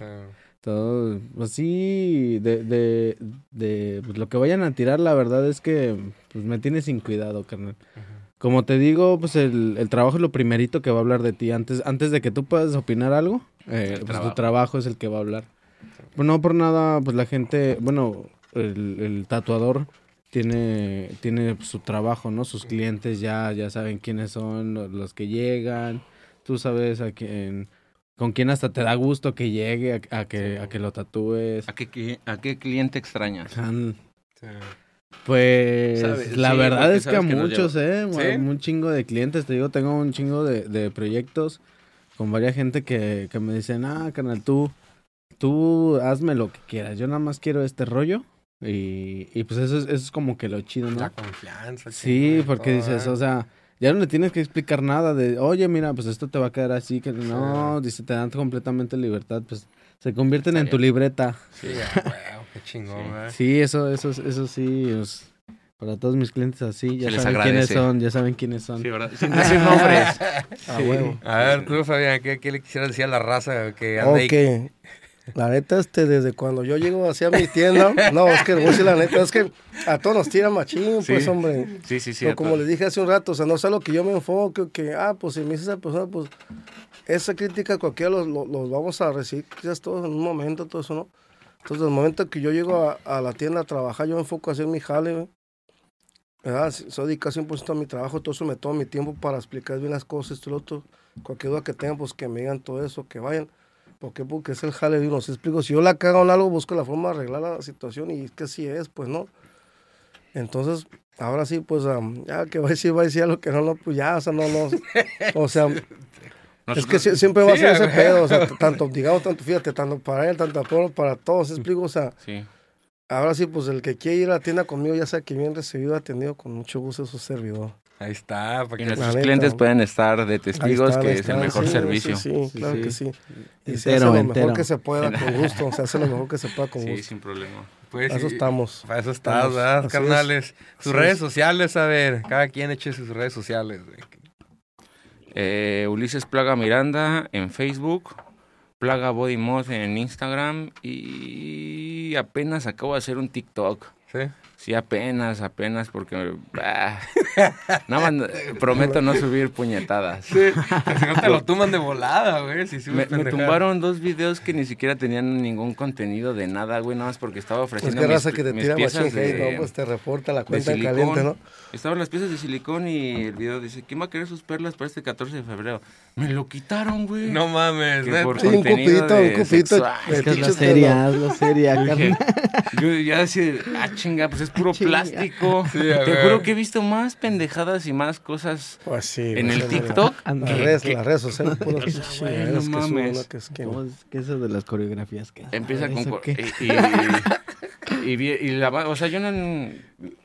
Todo, pues sí, de, de, de pues lo que vayan a tirar, la verdad es que pues me tiene sin cuidado, carnal. Como te digo, pues el, el trabajo es lo primerito que va a hablar de ti. Antes, antes de que tú puedas opinar algo, eh, pues trabajo. tu trabajo es el que va a hablar. Pues no por nada, pues la gente, bueno, el, el tatuador tiene, tiene su trabajo, ¿no? Sus clientes ya, ya saben quiénes son lo- los que llegan. Tú sabes a quién, con quién hasta te da gusto que llegue a, a que, a que lo tatúes. ¿A qué, ¿A qué cliente extrañas? Sí. Pues Sabes, la sí, verdad es que a que muchos, ¿eh? ¿Sí? Un chingo de clientes, te digo, tengo un chingo de, de proyectos con varias gente que, que me dicen, ah, canal, tú, tú hazme lo que quieras, yo nada más quiero este rollo. Y, y pues eso es, eso es como que lo chido, ¿no? La confianza. Sí, porque todo, dices, ¿eh? o sea, ya no le tienes que explicar nada de, oye, mira, pues esto te va a quedar así, que no, dice, te dan completamente libertad, pues se convierten en tu libreta. Sí, a huevo, qué chingón, Sí. ¿verdad? Sí, eso, eso, eso sí, es- para todos mis clientes así, ya Se saben quiénes son, ya saben quiénes son. Sí, ¿verdad? Sin decir nombres. A Sí. huevo. A ver, tú, Fabián, ¿qué, qué le quisieras decir a la raza que anda ahí? La neta, este, desde cuando yo llego hacia mi tienda, no, es que voy la neta, es que a todos nos tiran machín, pues, Sí. hombre. Sí, sí, sí. Pero como les dije hace un rato, o sea, no a lo que yo me enfoque, que, ah, pues si me dice esa persona, pues esa crítica cualquiera los, los, los vamos a recibir quizás todos en un momento, todo eso, ¿no? Entonces, el momento que yo llego a, a la tienda a trabajar, yo me enfoco a hacer mi jale. ¿verdad? Soy dedicado 100% a mi trabajo, todo eso me toma mi tiempo para explicar bien las cosas, esto y lo otro. Cualquier duda que tengan, pues que me digan todo eso, que vayan. ¿Por qué? Porque es el jale de uno. Si explico, si yo la cago en algo, busco la forma de arreglar la situación y es que así es, pues, ¿no? Entonces, ahora sí, pues, am, ya que va a decir, va a decir algo que no, no, pues ya, o sea, no, no. O sea, es que sie- siempre va a ser ese pedo, o sea, tanto, digamos, tanto, fíjate, tanto para él, tanto para, para todos, ¿sí explico, o sea, Sí. ahora sí, pues, el que quiere ir a la tienda conmigo, ya sea que bien recibido, atendido, con mucho gusto, es su servidor. Ahí está, Y porque nuestros clientes pueden estar de testigos está, que es el mejor sí, servicio. Sí, sí, Sí, claro sí. que sí. Y se hace Entero, lo entero. mejor que se pueda, con gusto, se hace lo mejor que se pueda con Sí, gusto. sin problema. pues, Para eso sí, estamos. Para eso estás, Estamos. ¿verdad, carnales? Sus Así redes es. sociales, a ver, cada quien eche sus redes sociales. Eh, Ulises Plaga Miranda en Facebook, Plaga Body Mod en Instagram y apenas acabo de hacer un TikTok. ¿Sí? Sí, apenas, apenas, porque... ah, nada más prometo no subir puñetadas. Sí, si no te lo tumban de volada, güey. Si Me, me tumbaron dos videos que ni siquiera tenían ningún contenido de nada, güey, nada más porque estaba Es ofreciendo que mis, raza que te mis tira piezas de, no, pues te reporta la de cuenta en silicón. caliente, ¿no? Estaban las piezas de silicón y el video dice, ¿quién va a querer sus perlas para este 14 de febrero? Me lo quitaron, güey. No mames, Que por Sí, un de un de Es que es la de seria, es la seria, yo ya decía, ah, chinga, pues es puro plástico. Sí, Te juro que he visto más pendejadas y más cosas Pues sí. en pues, el sí, TikTok. Las que- redes, que las redes sociales, no que mames. ¿no? Que es que- ¿Cómo es que eso de las coreografías? ¿qué? Empieza con... ¿Eso co- qué? Y, y, y vi- y la... O sea, yo no...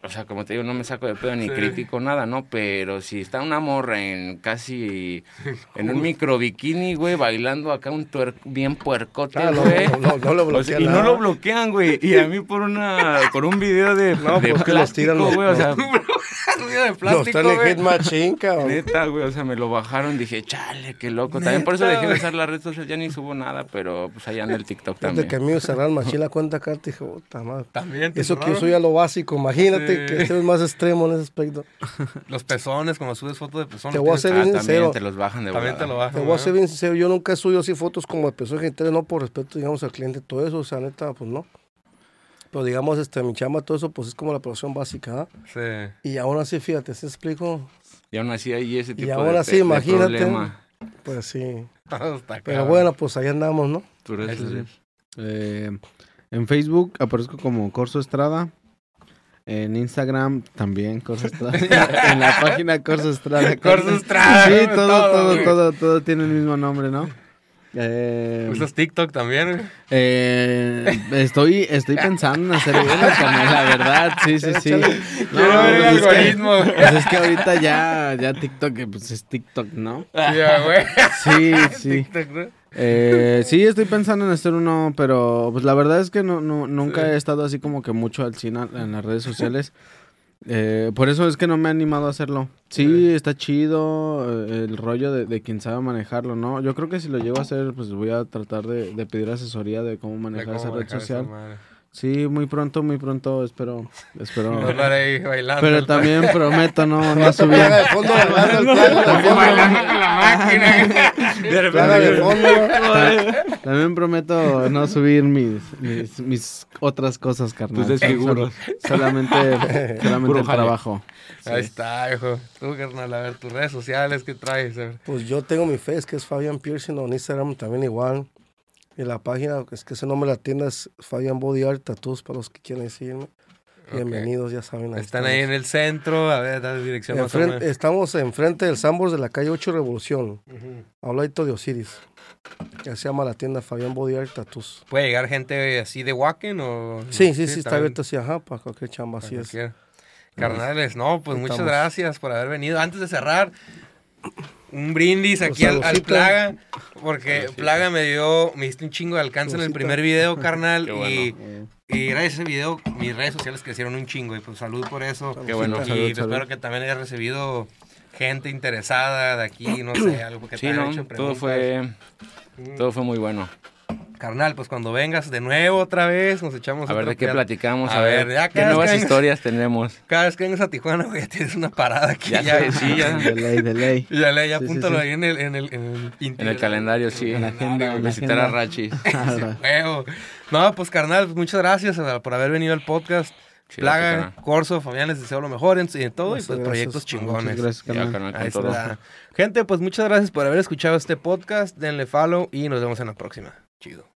O sea, como te digo, no me saco de pedo ni Sí. critico nada, ¿no? Pero si está una morra en casi... En un micro bikini, güey, bailando acá un tuer bien puercote, Ah, güey. no, no, no lo O sea, bloquean. y no lo bloquean, güey. Y a mí por una por un video de, No, de pues que los plástico, tiran los- güey. O sea, Ruido de Los plástico, traen en güey. Hit Machine, cabrón. neta, güey. O sea, me lo bajaron. Dije, chale, qué loco. También por eso dejé de usar la red social. Ya ni subo nada, pero pues allá en el TikTok Desde también. que a mí me cerraron Machine la cuenta acá, te dije, puta madre. También te Eso que yo cerraron. soy a lo básico, imagínate Sí. que este es más extremo en ese aspecto. Los pezones, cuando subes fotos de pezones. Te voy a tienes- hacer Ah, bien también sincero. te los bajan de También te lo volada. bajan. Te voy a ¿no? ser bien sincero, yo nunca he subido así fotos como de personas gente, no por respeto, digamos, al cliente, todo eso, o sea, neta, pues no. Pero digamos, este, mi chamba, todo eso, pues es como la producción básica, ¿ah? Sí. Y aún así, fíjate, ¿se explico? Y aún así hay ese Y tipo aún de, así, de imagínate. problema. Pues sí. Está Pero bueno, pues ahí andamos, ¿no? Eso sí. Eh, en Facebook aparezco como Corso Estrada. En Instagram también Corso Estrada. en la página Corso Estrada. Corso Estrada, Sí, todo, todo, todo, todo tiene el mismo nombre, ¿no? Eh, ¿Usas TikTok también? eh, estoy, estoy pensando en hacer uno, carnal, la verdad, sí, sí, sí. Échale. Quiero ver el pues es que- algoritmo. Pues es que ahorita ya, ya TikTok, eh, pues es TikTok, ¿no? Ya, güey. Sí, sí. TikTok, ¿no? Eh, sí, estoy pensando en hacer uno, pero pues la verdad es que no, no, nunca Sí. he estado así como que mucho al cine en las redes sociales. Eh, por eso es que no me he animado a hacerlo. Sí, Sí. está chido eh, el rollo de, de quien sabe manejarlo, ¿no? Yo creo que si lo llego a hacer, pues voy a tratar de, de pedir asesoría de cómo De manejar cómo esa red manejar social. Sí, muy pronto, muy pronto, espero, espero. No ahí bailando. Pero también prometo no, no subir. de fondo bailando bailando con la máquina. De Plaga de repente. fondo. También prometo no subir mis, mis, mis otras cosas, carnal. Tus desfiguros. Solamente solamente el trabajo. Ahí está, hijo. Tú, carnal, a ver, tus redes sociales, ¿qué traes? Pues yo tengo mi face que es Fabian Piercing, o en Instagram también igual. Y la página, es que ese nombre de la tienda es Fabian Body Art Tattoos para los que quieran decirme. Bienvenidos, ya saben. Están ahí en el centro, a ver, dale dirección más Enfrente- menos. estamos enfrente del Sambors de la calle 8 Revolución, Ujú. a un ladito de Osiris. Ya se llama la tienda Fabian Body Art Tattoos. ¿Puede llegar gente así de Wacken o...? Sí, sí, sí, está abierto así, ajá, para cualquier chamba, para así es. Carnales, no, pues muchas gracias por haber venido. Antes de cerrar, un brindis aquí al. Plaga, porque. Plaga me dio, me diste un chingo de alcance en el primer video, carnal, Qué y, bueno. Y gracias a ese video mis redes sociales crecieron un chingo, y pues salud por eso. Qué bueno. Y Salud, pues, salud. espero que también hayas recibido gente interesada de aquí, no sé, algo que te Sí, haya no, hecho todo preguntas. fue, todo fue muy bueno. Carnal, pues cuando vengas de nuevo otra vez, nos echamos A ver de qué platicamos, A a, ver, ver, ya qué nuevas vengas- historias tenemos. Cada vez que vengas a Tijuana, güey, ya tienes una parada aquí. Ya Ya, sé, sí, ya. De ley, de ley. Ya, ya Sí, apúntalo sí. ahí en el, en el, en el, En el calendario, sí. En la agenda, en la Visitar a. Rachis. Huevo. No, pues carnal, pues, muchas gracias eh, por haber venido al podcast. Sí, Plaga. Corso, Fabián, les deseo lo mejor en, en todo y pues gracias. proyectos chingones. gracias, carnal, con Ahí todo. está. Gente, pues muchas gracias por haber escuchado este podcast. Denle follow y nos vemos en la próxima. Chido.